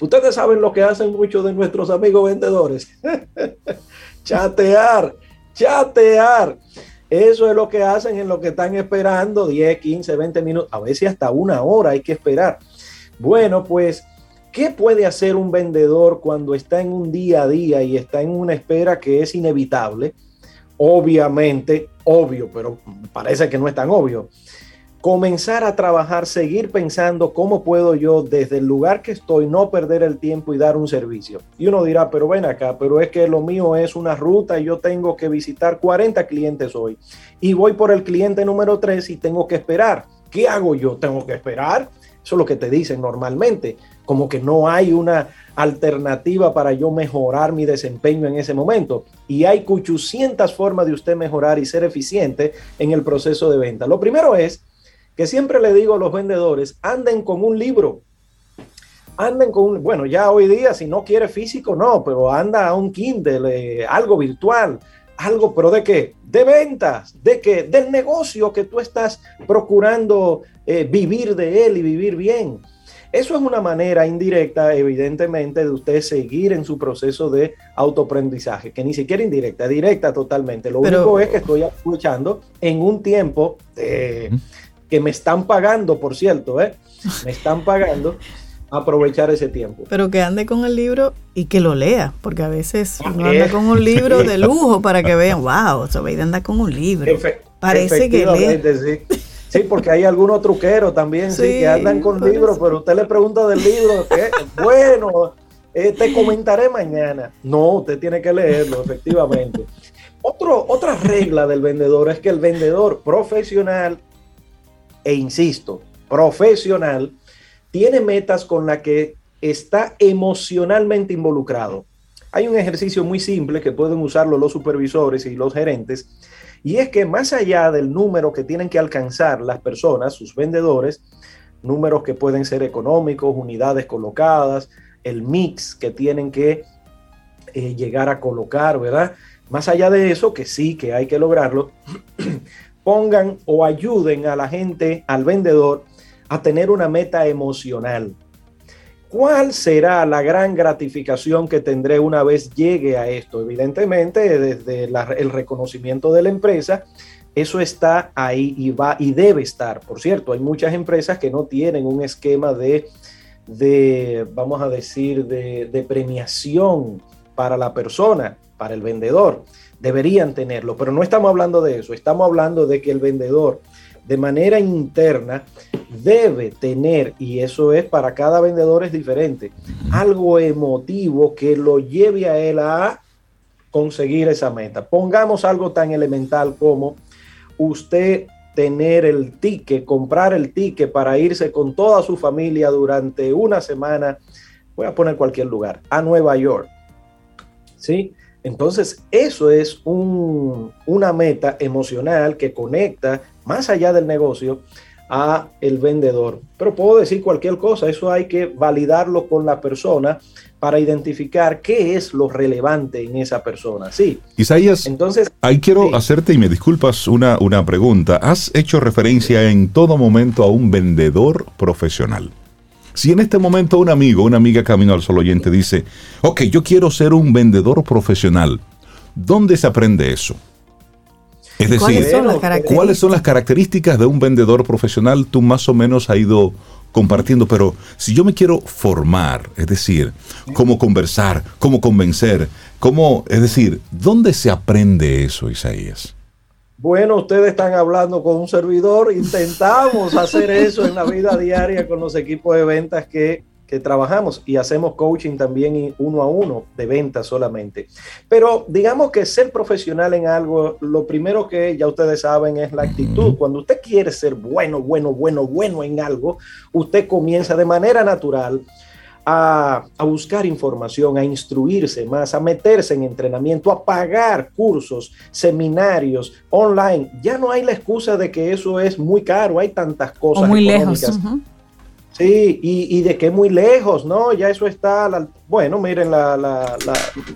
Ustedes saben lo que hacen muchos de nuestros amigos vendedores. chatear, chatear. Eso es lo que hacen en lo que están esperando 10, 15, 20 minutos, a veces hasta una hora hay que esperar. Bueno, pues ¿Qué puede hacer un vendedor cuando está en un día a día y está en una espera que es inevitable? Obviamente, obvio, pero parece que no es tan obvio. Comenzar a trabajar, seguir pensando cómo puedo yo desde el lugar que estoy no perder el tiempo y dar un servicio. Y uno dirá, pero ven acá, pero es que lo mío es una ruta y yo tengo que visitar 40 clientes hoy. Y voy por el cliente número 3 y tengo que esperar. ¿Qué hago yo? ¿Tengo que esperar? Eso es lo que te dicen normalmente como que no hay una alternativa para yo mejorar mi desempeño en ese momento. Y hay 800 formas de usted mejorar y ser eficiente en el proceso de venta. Lo primero es que siempre le digo a los vendedores, anden con un libro. Anden con bueno, ya hoy día si no quiere físico, no, pero anda a un Kindle, eh, algo virtual, algo, pero ¿de qué? De ventas, de qué? Del negocio que tú estás procurando eh, vivir de él y vivir bien. Eso es una manera indirecta, evidentemente, de usted seguir en su proceso de autoaprendizaje, que ni siquiera indirecta, directa totalmente. Lo único es que estoy escuchando en un tiempo que me están pagando, por cierto, ¿eh? me están pagando aprovechar ese tiempo. Pero que ande con el libro y que lo lea, porque a veces uno anda con un libro de lujo para que vean, wow, Sobeida anda con un libro. Parece que lee. Sí, porque hay algunos truqueros también, sí, que andan con libros, pero usted le pregunta del libro, ¿qué? bueno, eh, te comentaré mañana. No, usted tiene que leerlo, efectivamente. Otro, otra regla del vendedor es que el vendedor profesional, e insisto, profesional, tiene metas con las que está emocionalmente involucrado. Hay un ejercicio muy simple que pueden usarlo los supervisores y los gerentes, y es que más allá del número que tienen que alcanzar las personas, sus vendedores, números que pueden ser económicos, unidades colocadas, el mix que tienen que eh, llegar a colocar, ¿verdad? Más allá de eso, que sí, que hay que lograrlo, pongan o ayuden a la gente, al vendedor, a tener una meta emocional. ¿Cuál será la gran gratificación que tendré una vez llegue a esto? Evidentemente, desde el reconocimiento de la empresa, eso está ahí y va y debe estar. Por cierto, hay muchas empresas que no tienen un esquema de, de vamos a decir, de, de premiación para la persona, para el vendedor. Deberían tenerlo, pero no estamos hablando de eso. Estamos hablando de que el vendedor de manera interna debe tener, y eso es para cada vendedor es diferente, algo emotivo que lo lleve a él a conseguir esa meta. Pongamos algo tan elemental como usted tener el ticket, comprar el ticket para irse con toda su familia durante una semana, voy a poner cualquier lugar, a Nueva York. ¿Sí? Entonces, eso es una meta emocional que conecta más allá del negocio a el vendedor. Pero puedo decir cualquier cosa, eso hay que validarlo con la persona para identificar qué es lo relevante en esa persona. Sí. Isaías, entonces ahí quiero hacerte y me disculpas una, una pregunta. Has hecho referencia en todo momento a un vendedor profesional. Si en este momento un amigo, una amiga camino al solo oyente dice, ok, yo quiero ser un vendedor profesional, ¿dónde se aprende eso? Es decir, ¿cuáles son, las características de un vendedor profesional? Tú más o menos has ido compartiendo, pero si yo me quiero formar, es decir, cómo conversar, cómo convencer, cómo, es decir, ¿dónde se aprende eso, Isaías? Bueno, ustedes están hablando con un servidor, intentamos hacer eso en la vida diaria con los equipos de ventas que que trabajamos y hacemos coaching también uno a uno de ventas solamente. Pero digamos que ser profesional en algo, lo primero que ya ustedes saben es la actitud. Cuando usted quiere ser bueno, bueno, bueno, bueno en algo, usted comienza de manera natural a, a, buscar información, a instruirse más, a meterse en entrenamiento, a pagar cursos, seminarios online. Ya no hay la excusa de que eso es muy caro, hay tantas cosas. muy lejos Sí, y, de que muy lejos, ¿no? Ya eso está, bueno, miren, la, la,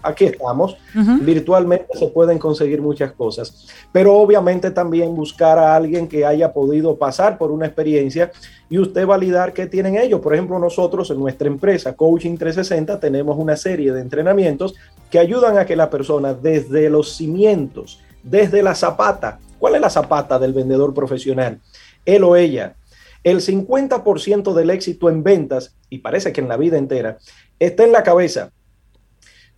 aquí estamos, virtualmente se pueden conseguir muchas cosas, pero obviamente también buscar a alguien que haya podido pasar por una experiencia y usted validar qué tienen ellos. Por ejemplo, nosotros en nuestra empresa Coaching 360 tenemos una serie de entrenamientos que ayudan a que la persona desde los cimientos, desde la zapata, ¿cuál es la zapata del vendedor profesional? Él o ella el 50% del éxito en ventas, y parece que en la vida entera, está en la cabeza.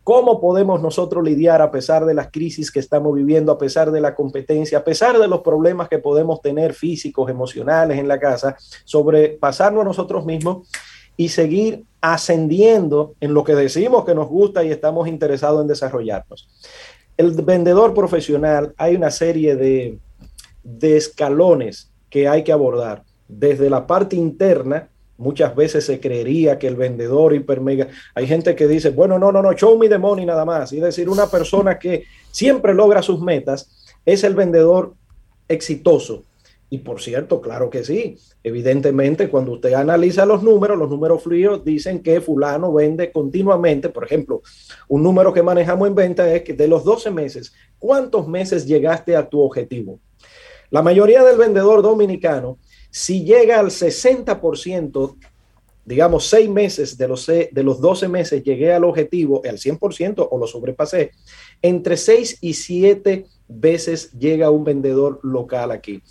¿Cómo podemos nosotros lidiar a pesar de las crisis que estamos viviendo, a pesar de la competencia, a pesar de los problemas que podemos tener físicos, emocionales en la casa, sobrepasarnos a nosotros mismos y seguir ascendiendo en lo que decimos que nos gusta y estamos interesados en desarrollarnos? El vendedor profesional, hay una serie de, de escalones que hay que abordar desde la parte interna, muchas veces se creería que el vendedor hipermega, hay gente que dice, bueno, no, no, no, show me the money nada más. Es decir, una persona que siempre logra sus metas es el vendedor exitoso. Y por cierto, claro que sí. Evidentemente, cuando usted analiza los números, los números fríos dicen que fulano vende continuamente. Por ejemplo, un número que manejamos en venta es que de los 12 meses, ¿cuántos meses llegaste a tu objetivo? La mayoría del vendedor dominicano si llega al 60%, digamos, seis meses de los, de los 12 meses llegué al objetivo, al 100% o lo sobrepasé, entre seis y siete veces llega un vendedor local aquí.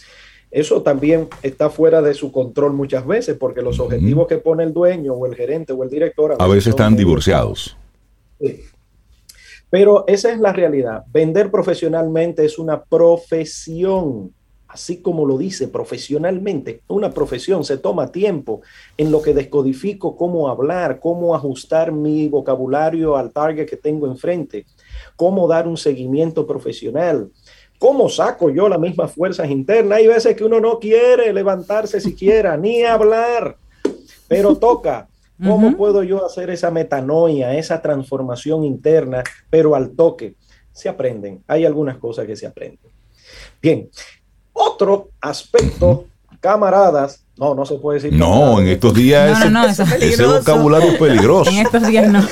Eso también está fuera de su control muchas veces, porque los objetivos que pone el dueño o el gerente o el director a, veces están divorciados. Pero esa es la realidad. Vender profesionalmente es una profesión así como lo dice profesionalmente, una profesión se toma tiempo en lo que descodifico cómo hablar, cómo ajustar mi vocabulario al target que tengo enfrente, cómo dar un seguimiento profesional, cómo saco yo las mismas fuerzas internas. Hay veces que uno no quiere levantarse siquiera, ni hablar, pero toca. ¿Cómo puedo yo hacer esa metanoia, esa transformación interna, pero al toque? Se aprenden. Hay algunas cosas que se aprenden. Bien, otro aspecto, camaradas, no, no se puede decir. No, en estos días ese, vocabulario es peligroso. En estos días no.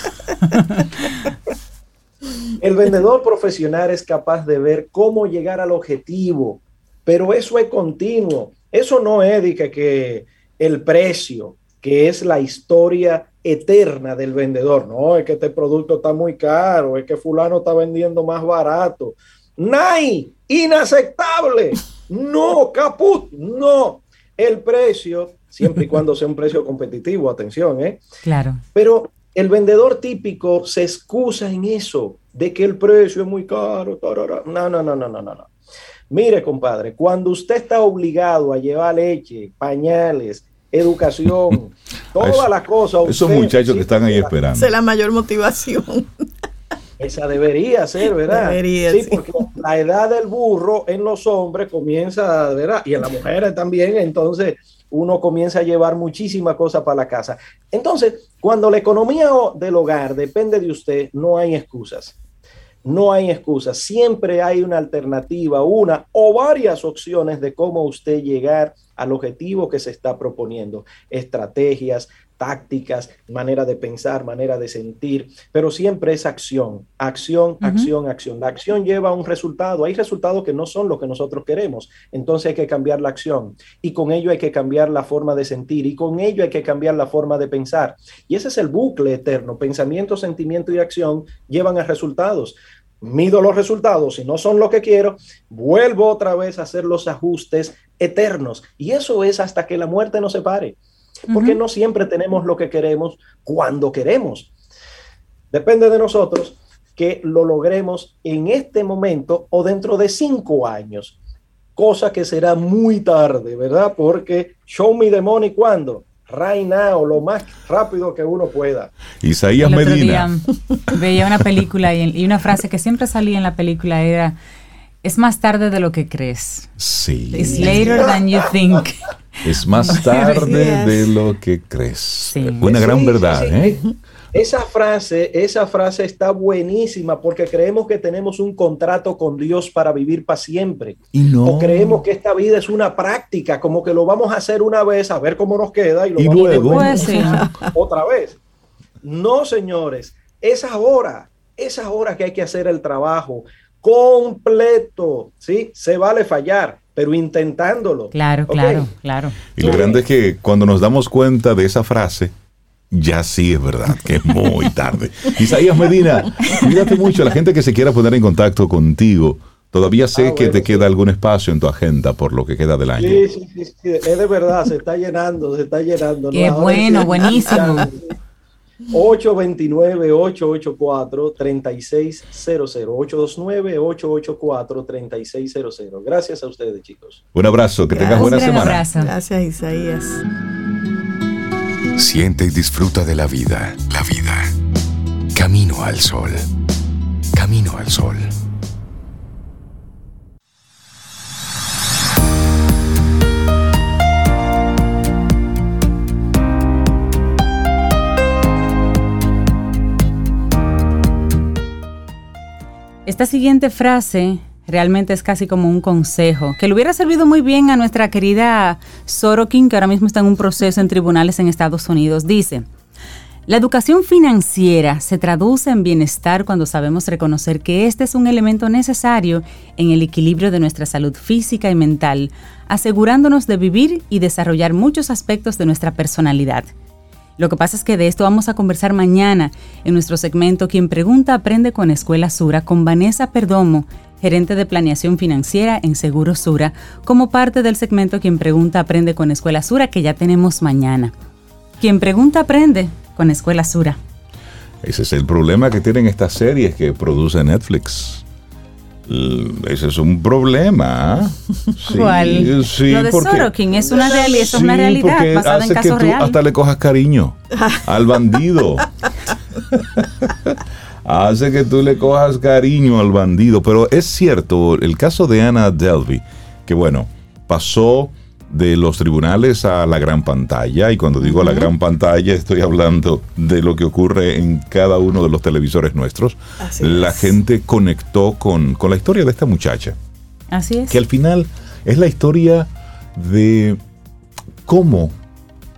El vendedor profesional es capaz de ver cómo llegar al objetivo, pero eso es continuo. Eso no es de que, el precio, que es la historia eterna del vendedor. No, es que este producto está muy caro, es que fulano está vendiendo más barato. ¡Nay! ¡Inaceptable! No, caput, no. El precio, siempre y cuando sea un precio competitivo, atención, ¿eh? Claro. Pero el vendedor típico se excusa en eso, de que el precio es muy caro. No, no, no, no, no, no. Mire, compadre, cuando usted está obligado a llevar leche, pañales, educación, todas las cosas. Esos muchachos que están ahí esperando. Esa es la mayor motivación. Esa debería ser, ¿verdad? Debería, sí, porque la edad del burro en los hombres comienza, ¿verdad? Y en las mujeres también, entonces uno comienza a llevar muchísimas cosas para la casa. Entonces, cuando la economía del hogar depende de usted, no hay excusas. No hay excusas. Siempre hay una alternativa, una o varias opciones de cómo usted llegar al objetivo que se está proponiendo. Estrategias, tácticas, manera de pensar, manera de sentir, pero siempre es acción, acción, acción, acción. La acción lleva a un resultado. Hay resultados que no son lo que nosotros queremos. Entonces hay que cambiar la acción y con ello hay que cambiar la forma de sentir y con ello hay que cambiar la forma de pensar. Y ese es el bucle eterno. Pensamiento, sentimiento y acción llevan a resultados mido los resultados, si no son lo que quiero, vuelvo otra vez a hacer los ajustes eternos. Y eso es hasta que la muerte nos separe porque no siempre tenemos lo que queremos cuando queremos. Depende de nosotros que lo logremos en este momento o dentro de cinco años, cosa que será muy tarde, ¿verdad? Porque show me the money cuando right now, lo más rápido que uno pueda. Isaías Medina. veía una película y, y, una frase que siempre salía en la película era Es más tarde de lo que crees. Sí. It's later than you think. Es más tarde de lo que crees. Sí. Una gran Sí, verdad, sí, sí. ¿eh? Esa frase, esa frase está buenísima porque creemos que tenemos un contrato con Dios para vivir para siempre. Y no. O creemos que esta vida es una práctica, como que lo vamos a hacer una vez, a ver cómo nos queda y lo Y vamos luego. a Pues sí. otra vez. No, señores, es ahora, es ahora que hay que hacer el trabajo completo, ¿sí? Se vale fallar, pero intentándolo. Claro, claro, claro. Y lo grande es que cuando nos damos cuenta de esa frase, ya sí es verdad que es muy tarde. Isaías Medina, cuídate mucho. La gente que se quiera poner en contacto contigo, todavía sé Ah, que bueno, te sí. queda algún espacio en tu agenda por lo que queda del año. Sí, sí, sí, sí, es de verdad, se está llenando, se está llenando. Qué bueno, buenísimo. 829-884-3600. 829-884-3600. Gracias a ustedes, chicos. Un abrazo, que tengas buena Un semana. abrazo. Gracias, Isaías. Siente y disfruta de la vida. La vida. Camino al sol. Camino al sol. Esta siguiente frase realmente es casi como un consejo, que le hubiera servido muy bien a nuestra querida Sorokin, que ahora mismo está en un proceso en tribunales en Estados Unidos. Dice, la educación financiera se traduce en bienestar cuando sabemos reconocer que este es un elemento necesario en el equilibrio de nuestra salud física y mental, asegurándonos de vivir y desarrollar muchos aspectos de nuestra personalidad. Lo que pasa es que de esto vamos a conversar mañana en nuestro segmento Quien Pregunta Aprende con Escuela Sura con Vanessa Perdomo, gerente de planeación financiera en Seguro Sura, como parte del segmento Quien Pregunta Aprende con Escuela Sura que ya tenemos mañana. Quien Pregunta Aprende con Escuela Sura. Ese es el problema que tienen estas series que produce Netflix. L- Ese es un problema. Sí, ¿Cuál? sí, Lo de porque- Sorokin es una, reali- es una Sí, realidad porque basada en hace que tú hasta le cojas cariño al bandido. hace que tú le cojas cariño al bandido. Pero es cierto, el caso de Anna Delvey, que bueno, pasó de los tribunales a la gran pantalla, y cuando digo la gran pantalla estoy hablando de lo que ocurre en cada uno de los televisores nuestros. Así la es. gente conectó con, con la historia de esta muchacha Así es. que al final es la historia de cómo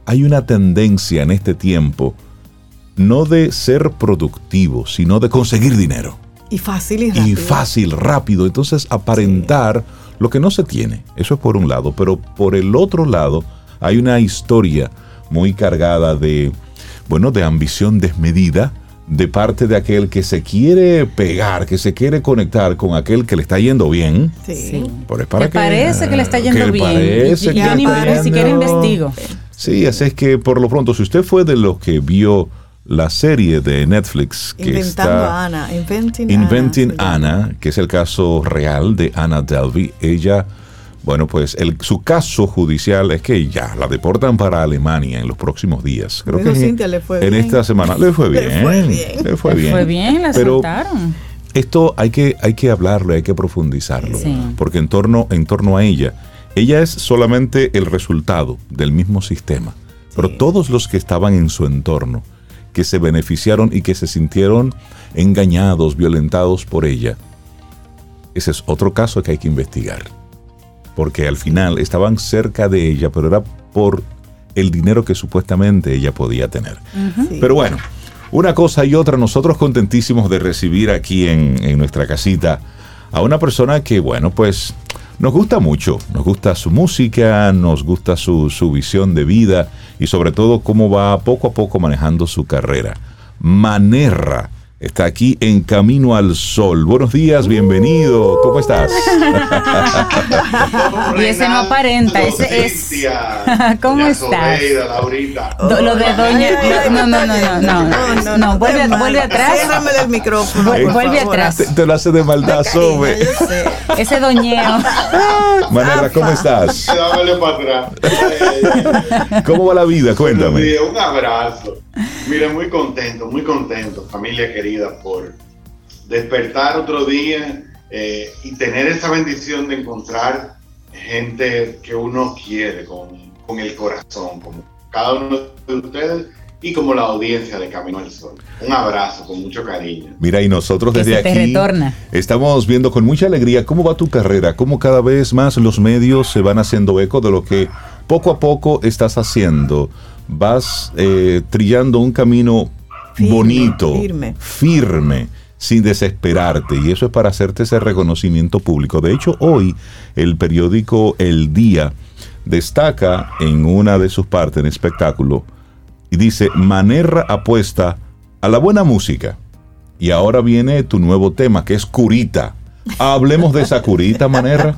hay una tendencia en este tiempo no de ser productivo, sino de conseguir dinero. Y fácil y Y rápido. fácil, rápido. Entonces aparentar lo que no se tiene. Eso es por un lado. Pero por el otro lado hay una historia muy cargada de, bueno, de ambición desmedida de parte de aquel que se quiere pegar, que se quiere conectar con aquel que le está yendo bien. Sí. Sí. Pero es para que parece que le está yendo que bien. parece y, y que yo ni, siquiera investigo. Sí, así es que por lo pronto, si usted fue de los que vio la serie de Netflix que Inventando está a Ana. Inventing, Inventing. Anna, que es el caso real de Anna Delvey, ella, bueno, pues el, su caso judicial es que ya la deportan para Alemania en los próximos días. Creo Bueno, que en- le fue en bien. esta semana le fue Le bien. fue bien. Le fue Le bien. Fue bien, la Pero soltaron. esto hay que, hay que hablarlo, hay que profundizarlo, Sí. porque en torno, en torno a ella, ella es solamente el resultado del mismo sistema, pero todos los que estaban en su entorno, que se beneficiaron y que se sintieron engañados, violentados por ella, ese es otro caso que hay que investigar, porque al final estaban cerca de ella, pero era por el dinero que supuestamente ella podía tener. Sí. Pero bueno, una cosa y otra, nosotros contentísimos de recibir aquí en, en nuestra casita a una persona que, bueno, pues nos gusta mucho, nos gusta su música, nos gusta su, su visión de vida y sobre todo cómo va poco a poco manejando su carrera. Manerra está aquí en Camino al Sol. Buenos días, bienvenido, ¿cómo estás? Y ese no aparenta, ese es- ¿Cómo Doña estás? Lo de doña. No, no, no, no, no. No, no, vuelve, atrás. Ciérramele el micrófono. Vu- por vuelve favor. atrás. te, te lo hace de maldad, Cariño, Sobe. Ese doñeo. Manerra, ¿cómo estás? Para atrás. ¿Cómo va la vida? Cuéntame. un abrazo. Mire, muy contento, muy contento, familia querida, por despertar otro día eh, y tener esa bendición de encontrar gente que uno quiere con, con el corazón, como cada uno de ustedes y como la audiencia de Camino al Sol. Un abrazo con mucho cariño. Mira, y nosotros desde aquí retorna. estamos viendo con mucha alegría cómo va tu carrera, cómo cada vez más los medios se van haciendo eco de lo que poco a poco estás haciendo. Vas eh, trillando un camino Firme, bonito, firme. firme, sin desesperarte. Y eso es para hacerte ese reconocimiento público. De hecho, hoy el periódico El Día destaca en una de sus partes en espectáculo y dice, Manerra apuesta a la buena música. Y ahora viene tu nuevo tema, que es Curita. Hablemos de esa Curita, Manerra.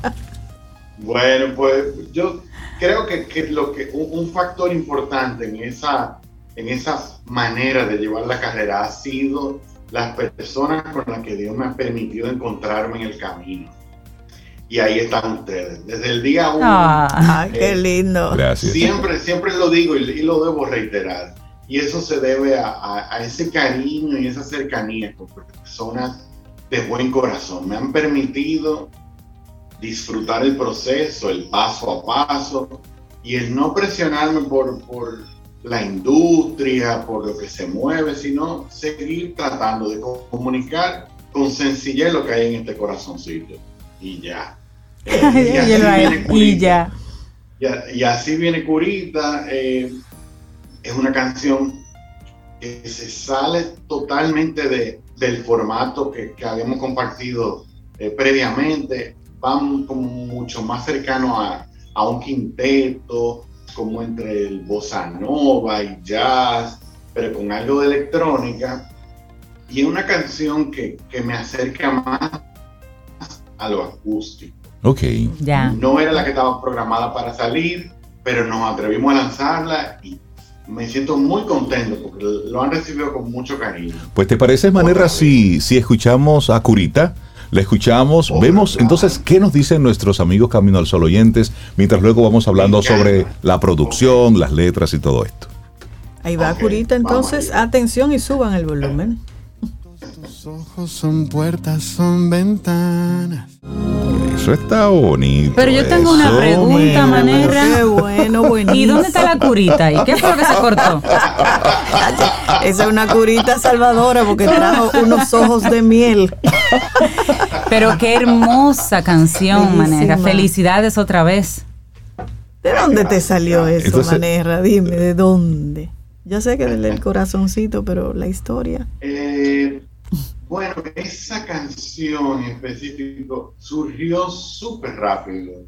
Bueno, pues yo creo que, que lo que un, un factor importante en esa, en esa manera de llevar la carrera ha sido las personas con las que Dios me ha permitido encontrarme en el camino. Y ahí están ustedes. Desde el día uno. Ah, Ay, qué Eh, lindo. Gracias. Siempre, siempre lo digo y, y lo debo reiterar. Y eso se debe a, a- a ese cariño y esa cercanía con personas de buen corazón. Me han permitido disfrutar el proceso, el paso a paso y el no presionarme por, por la industria, por lo que se mueve, sino seguir tratando de co- comunicar con sencillez lo que hay en este corazoncito. Y ya. Eh, y así viene y ya. Y así viene Curita. eh, es una canción que se sale totalmente de, del formato que, que habíamos compartido eh, previamente. Va m- como mucho más cercano a, a un quinteto, como entre el bossa nova y jazz, pero con algo de electrónica. Y es una canción que, que me acerca más a lo acústico. Ok. Ya. No era la que estaba programada para salir, pero nos atrevimos a lanzarla y me siento muy contento porque lo han recibido con mucho cariño. Pues te parece, Manerra, si, si escuchamos a Curita, la escuchamos, Oh, vemos entonces qué nos dicen nuestros amigos Camino al Sol oyentes, mientras luego vamos hablando sobre la producción, las letras y todo esto. Ahí va Curita, entonces atención y suban el volumen. Tus ojos son puertas, son ventanas. Eso está bonito. Pero yo tengo una pregunta, Manera. Qué bueno, buenísimo. ¿Y dónde está la curita? ¿Y qué fue lo que se cortó? Esa es una curita salvadora porque trajo unos ojos de miel. Pero qué hermosa canción, Bellísima. Manera. Felicidades otra vez. ¿De dónde te salió eso, Entonces- Manerra? Dime, ¿de dónde? Yo sé que del, del corazoncito, pero la historia. Eh, bueno, esa canción en específico surgió súper rápido.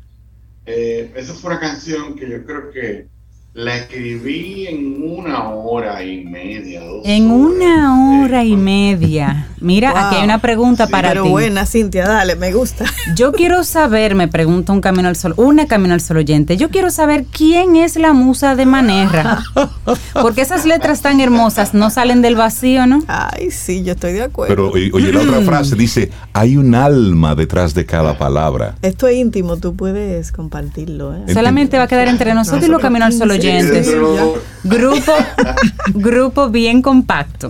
Eh, esa fue una canción que yo creo que la escribí en una hora y media, dos En horas. una hora y media. Mira, Wow. aquí hay una pregunta Sí, para pero ti. buena, Cintia, dale, me gusta. Yo quiero saber, me pregunta un Camino al Sol, una Camino al Sol oyente, yo quiero saber quién es la musa de Manerra. Porque esas letras tan hermosas no salen del vacío, ¿no? Ay, sí, yo estoy de acuerdo. Pero oye, la otra frase dice, hay un alma detrás de cada palabra. Esto es íntimo, tú puedes compartirlo. ¿eh? Solamente va a quedar entre nosotros y los Camino al Sol Sí, oyentes. Grupo, grupo bien compacto.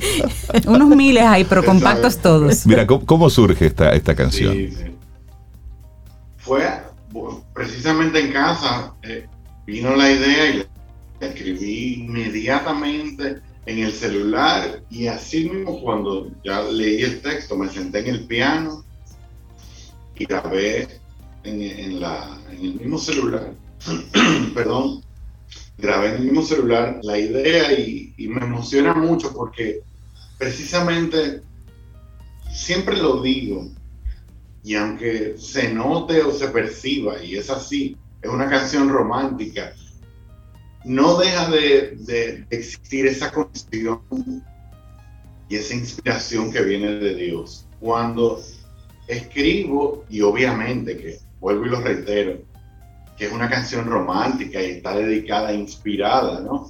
Unos miles ahí, pero compactos todos. Mira, ¿cómo, cómo surge esta, esta canción? Sí, sí. Fue precisamente en casa, eh, vino la idea y la escribí inmediatamente en el celular y así mismo cuando ya leí el texto me senté en el piano y grabé en, en la, en el mismo celular, perdón, grabé en el mismo celular la idea y, me emociona mucho porque precisamente siempre lo digo, y aunque se note o se perciba, y es así, es una canción romántica, no deja de, de existir esa conexión y esa inspiración que viene de Dios. Cuando escribo, y obviamente que vuelvo y lo reitero, que es una canción romántica y está dedicada, inspirada, ¿no?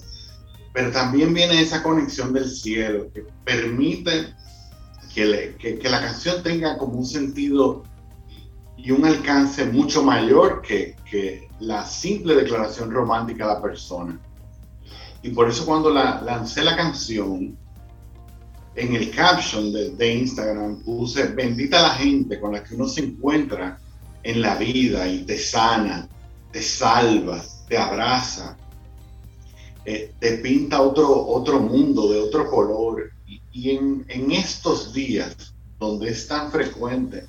Pero también viene esa conexión del cielo que permite que, le- que- que la canción tenga como un sentido y un alcance mucho mayor que, que la simple declaración romántica de la persona. Y por eso cuando la, lancé la canción, en el caption de, de, Instagram puse, bendita la gente con la que uno se encuentra en la vida y te sana, te salva, te abraza, eh, te pinta otro, otro mundo de otro color. Y, en, estos días donde es tan frecuente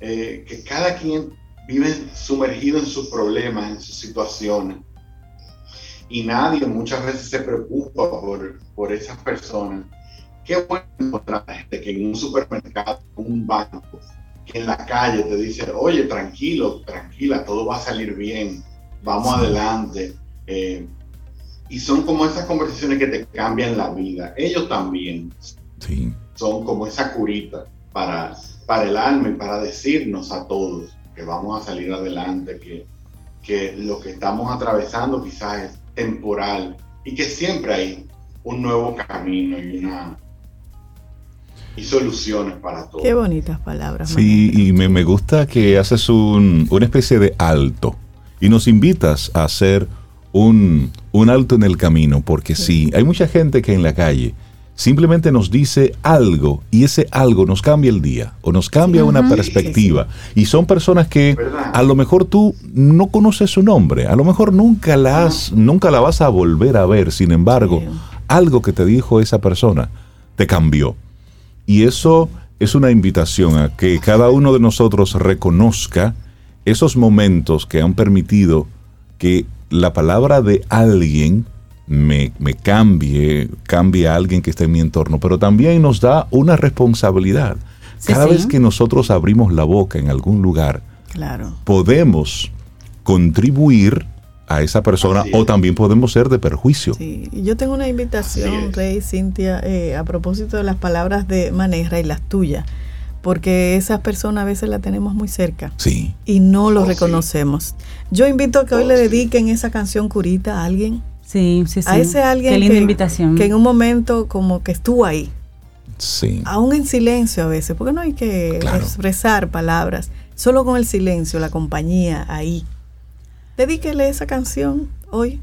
eh, que cada quien vive sumergido en sus problemas, en sus situaciones, y nadie muchas veces se preocupa por, por esas personas. Qué bueno encontrar gente que en un supermercado, en un banco, que en la calle te dice, oye, tranquilo, tranquila, todo va a salir bien, vamos adelante. Eh, y son como esas conversaciones que te cambian la vida. Ellos también sí. son como esa curita para, para el alma y para decirnos a todos que vamos a salir adelante, que, que lo que estamos atravesando quizás es temporal y que siempre hay un nuevo camino y una y soluciones para todo. Qué bonitas palabras. Sí, y me, me, gusta que haces un, una especie de alto y nos invitas a hacer un, un alto en el camino, porque sí. sí, hay mucha gente que en la calle simplemente nos dice algo y ese algo nos cambia el día o nos cambia sí, una perspectiva. Sí, y son personas que a lo mejor tú no conoces su nombre, a lo mejor nunca la, has, no. nunca la vas a volver a ver, sin embargo, algo que te dijo esa persona te cambió. Y eso es una invitación a que cada uno de nosotros reconozca esos momentos que han permitido que la palabra de alguien me, me, cambie, cambie a alguien que esté en mi entorno, pero también nos da una responsabilidad. Sí, Cada sí. vez que nosotros abrimos la boca en algún lugar, claro. podemos contribuir a esa persona o también podemos ser de perjuicio. Sí, yo tengo una invitación, Rey, Cintia, eh, a propósito de las palabras de Manera y las tuyas, porque esas personas a veces las tenemos muy cerca sí. y no lo oh, reconocemos. Sí. Yo invito a que hoy oh, le dediquen esa canción curita a alguien. Sí, sí, sí. A ese alguien Qué linda que, invitación. que en un momento como que estuvo ahí. Sí. Aún en silencio a veces, porque no hay que claro. expresar palabras, solo con el silencio, la compañía ahí dedíquele esa canción hoy.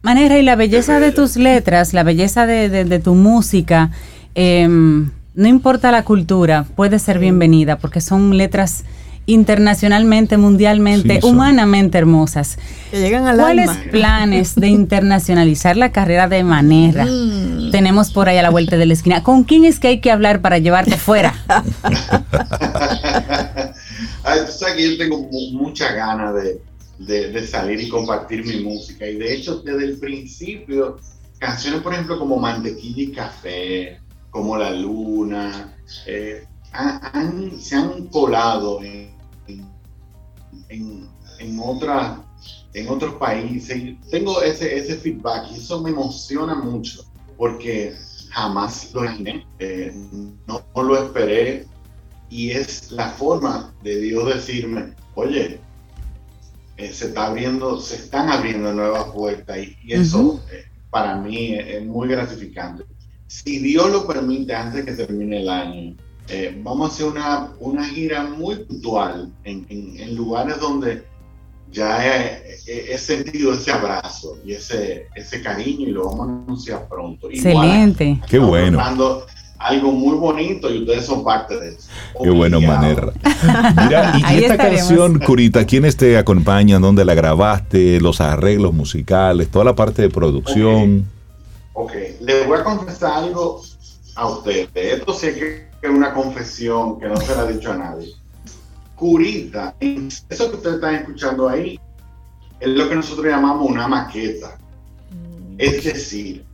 Manera, y la belleza de tus letras, la belleza de, de, de tu música, eh, no importa la cultura, puede ser bienvenida porque son letras internacionalmente, mundialmente, sí, humanamente hermosas. Que llegan al ¿Cuáles alma? planes de internacionalizar la carrera de Manera mm. tenemos por ahí a la vuelta de la esquina? ¿Con quién es que hay que hablar para llevarte fuera? Ay, tú sabes que yo tengo mucha ganas de, de, salir y compartir mi música. Y de hecho, desde el principio, canciones, por ejemplo, como Mantequilla y Café, como La Luna, eh, se han colado en, en, en, otra, en otros países. Tengo ese, ese feedback y eso me emociona mucho porque jamás lo imaginé, eh, no lo esperé y es la forma de Dios decirme, oye, eh, se está abriendo, se están abriendo nuevas puertas y, y eso uh -huh. eh, para mí es, es, muy gratificante. Si Dios lo permite antes que termine el año, eh, vamos a hacer una, una gira muy puntual en, en, en lugares donde ya he, he, he, sentido ese abrazo y ese, ese cariño y lo vamos a anunciar pronto. Excelente. Igual, Qué bueno algo muy bonito y ustedes son parte de eso. Qué buena manera. Mira, y, y esta estaremos. canción, Curita, ¿quiénes te acompañan? ¿Dónde la grabaste? Los arreglos musicales, toda la parte de producción. Ok, okay. les voy a confesar algo a ustedes. Esto sí que es una confesión que no se la ha dicho a nadie. Curita, eso que ustedes están escuchando ahí, es lo que nosotros llamamos una maqueta. Es decir,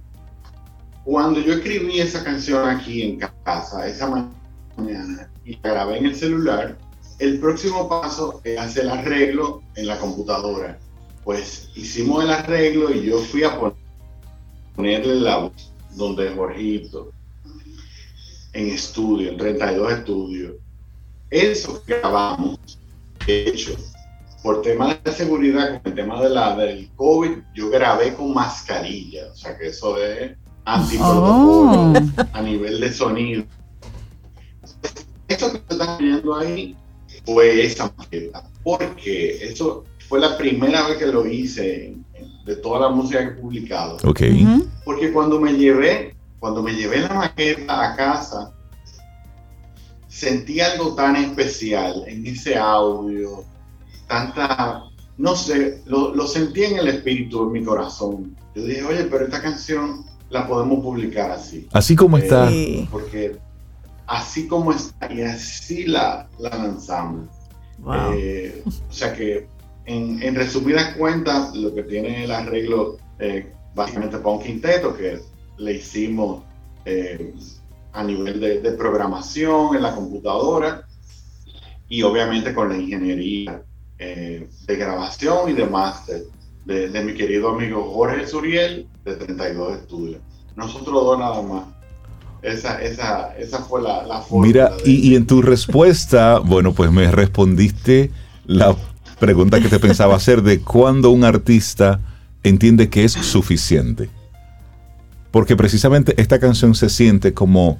cuando yo escribí esa canción aquí en casa, esa mañana, y la grabé en el celular, el próximo paso es hacer el arreglo en la computadora. Pues hicimos el arreglo y yo fui a ponerle la voz donde Jorgito, en estudio, en 32 estudios. Eso grabamos, de hecho, por tema de seguridad, con el tema de la, del COVID, yo grabé con mascarilla, o sea que eso es antiprotocolo oh. a nivel de sonido. Esto que están viendo ahí fue esa maqueta, porque eso fue la primera vez que lo hice de toda la música que he publicado. Okay. Uh -huh. Porque cuando me llevé, cuando me llevé la maqueta a casa, sentí algo tan especial en ese audio, tanta, no sé, lo, lo sentí en el espíritu, en mi corazón. Yo dije, oye, pero esta canción la podemos publicar así. Así como está. Eh, porque así como está y así la, la lanzamos. Wow. Eh, o sea que, en, en, resumidas cuentas, lo que tiene el arreglo, eh, básicamente para un quinteto que le hicimos eh, a nivel de, de, programación en la computadora y obviamente con la ingeniería eh, de grabación y de máster de, de, mi querido amigo Jorge Suriel de 32 Estudios. Nosotros dos nada más. Esa, esa, esa fue la, la forma. Mira, y, y, en tu respuesta, bueno, pues me respondiste la pregunta que te pensaba hacer de cuándo un artista entiende que es suficiente. Porque precisamente esta canción se siente como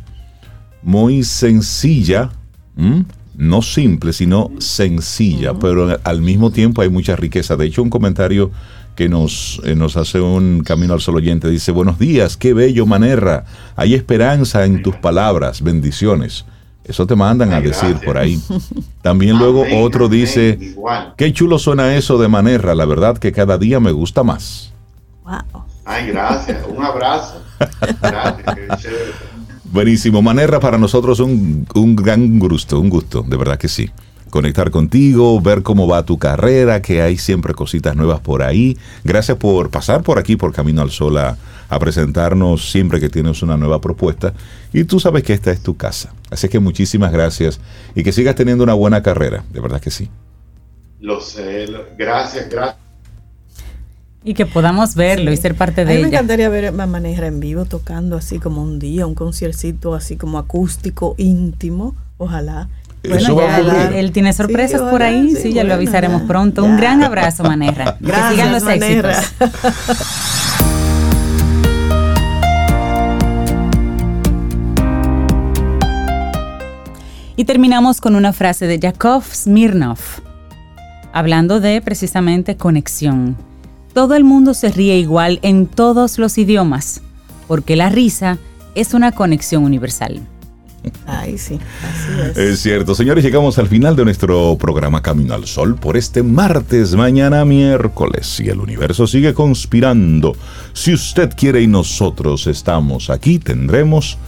muy sencilla, ¿m? no simple, sino sencilla, uh -huh. pero al mismo tiempo hay mucha riqueza. De hecho, un comentario que nos, eh, nos hace un camino al sol oyente dice, buenos días, qué bello Manerra, hay esperanza en tus palabras, bendiciones. Eso te mandan Ay, a decir gracias. por ahí. También luego amén, otro amén, dice, igual. qué chulo suena eso de Manerra, la verdad que cada día me gusta más. Wow. Ay, gracias, un abrazo. Gracias, qué chévere. Buenísimo, Manerra, para nosotros un, un gran gusto, un gusto, de verdad que sí conectar contigo, ver cómo va tu carrera, que hay siempre cositas nuevas por ahí. Gracias por pasar por aquí, por Camino al Sol, a, a, presentarnos siempre que tienes una nueva propuesta. Y tú sabes que esta es tu casa. Así que muchísimas gracias y que sigas teniendo una buena carrera, de verdad que sí. Lo sé, lo, gracias, gracias. Y que podamos verlo sí. y ser parte de a mí ella. Me encantaría ver a Maneja en vivo tocando así como un día, un conciercito así como acústico, íntimo, ojalá. Bueno, ya él, él, tiene sorpresas sí, por ahí, sí, sí ya bueno, lo avisaremos ya. pronto. Ya. Un gran abrazo, Manerra. Gracias, que sigan los Manerra. éxitos. y terminamos con una frase de Yakov Smirnov, hablando de precisamente conexión. Todo el mundo se ríe igual en todos los idiomas, porque la risa es una conexión universal. Sí, así es. Es cierto, señores, llegamos al final de nuestro programa Camino al Sol por este martes, mañana miércoles, y el universo sigue conspirando. Si usted quiere y nosotros estamos aquí, tendremos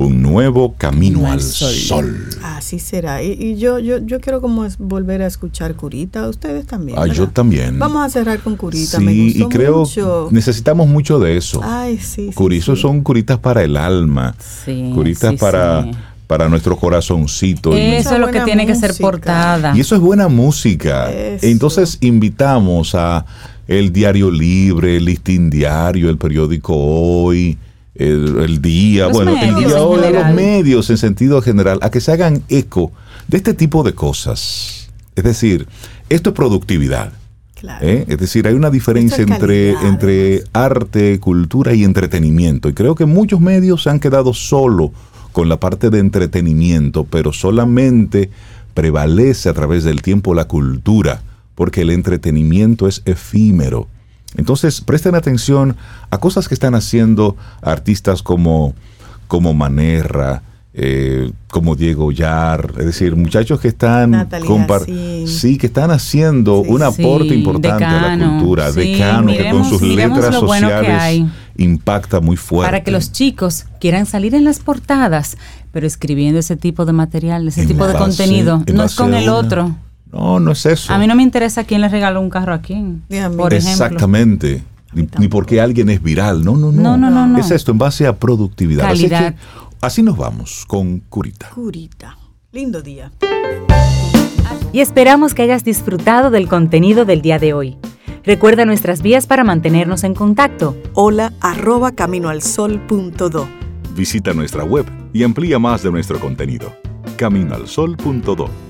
un nuevo camino al, al sol. sol. Así será. Y, y, yo, yo, yo quiero como es volver a escuchar Curita. Ustedes también. Ah, yo también. Vamos a cerrar con Curita. Sí, Me gustó y creo mucho. necesitamos mucho de eso. Ay, sí. Curizos sí, son curitas para el alma. Sí, curitas sí, para. Sí para nuestro corazoncito. Eso es lo que tiene música. que ser portada. Y eso es buena música. Eso. Entonces invitamos a el Diario Libre, el Listín Diario, el periódico Hoy, el, el Día, los bueno, el Día general. los medios en sentido general, a que se hagan eco de este tipo de cosas. Es decir, esto es productividad. Claro. ¿eh? Es decir, hay una diferencia entre, entre arte, cultura y entretenimiento. Y creo que muchos medios se han quedado solo con la parte de entretenimiento, pero solamente prevalece a través del tiempo la cultura, porque el entretenimiento es efímero. Entonces, presten atención a cosas que están haciendo artistas como, como Manerra, eh, como Diego Yar, es decir, muchachos que están sí, que están haciendo sí, un aporte sí, importante decano, a la cultura, decano miremos, que con sus letras sociales bueno impacta muy fuerte. Para que los chicos quieran salir en las portadas, pero escribiendo ese tipo de material, ese en tipo de contenido, no es con el otro. No, no es eso. A mí no me interesa quién le regaló un carro a quién. Por Exactamente. Ni, ni, porque alguien es viral. No, no, no. No, no, no, no. Es esto en base a productividad. Calidad. Así, que, así nos vamos con Curita. Curita. Lindo día. Y esperamos que hayas disfrutado del contenido del día de hoy. Recuerda nuestras vías para mantenernos en contacto. Hola arroba caminoalsol.do. Visita nuestra web y amplía más de nuestro contenido. Caminoalsol.do.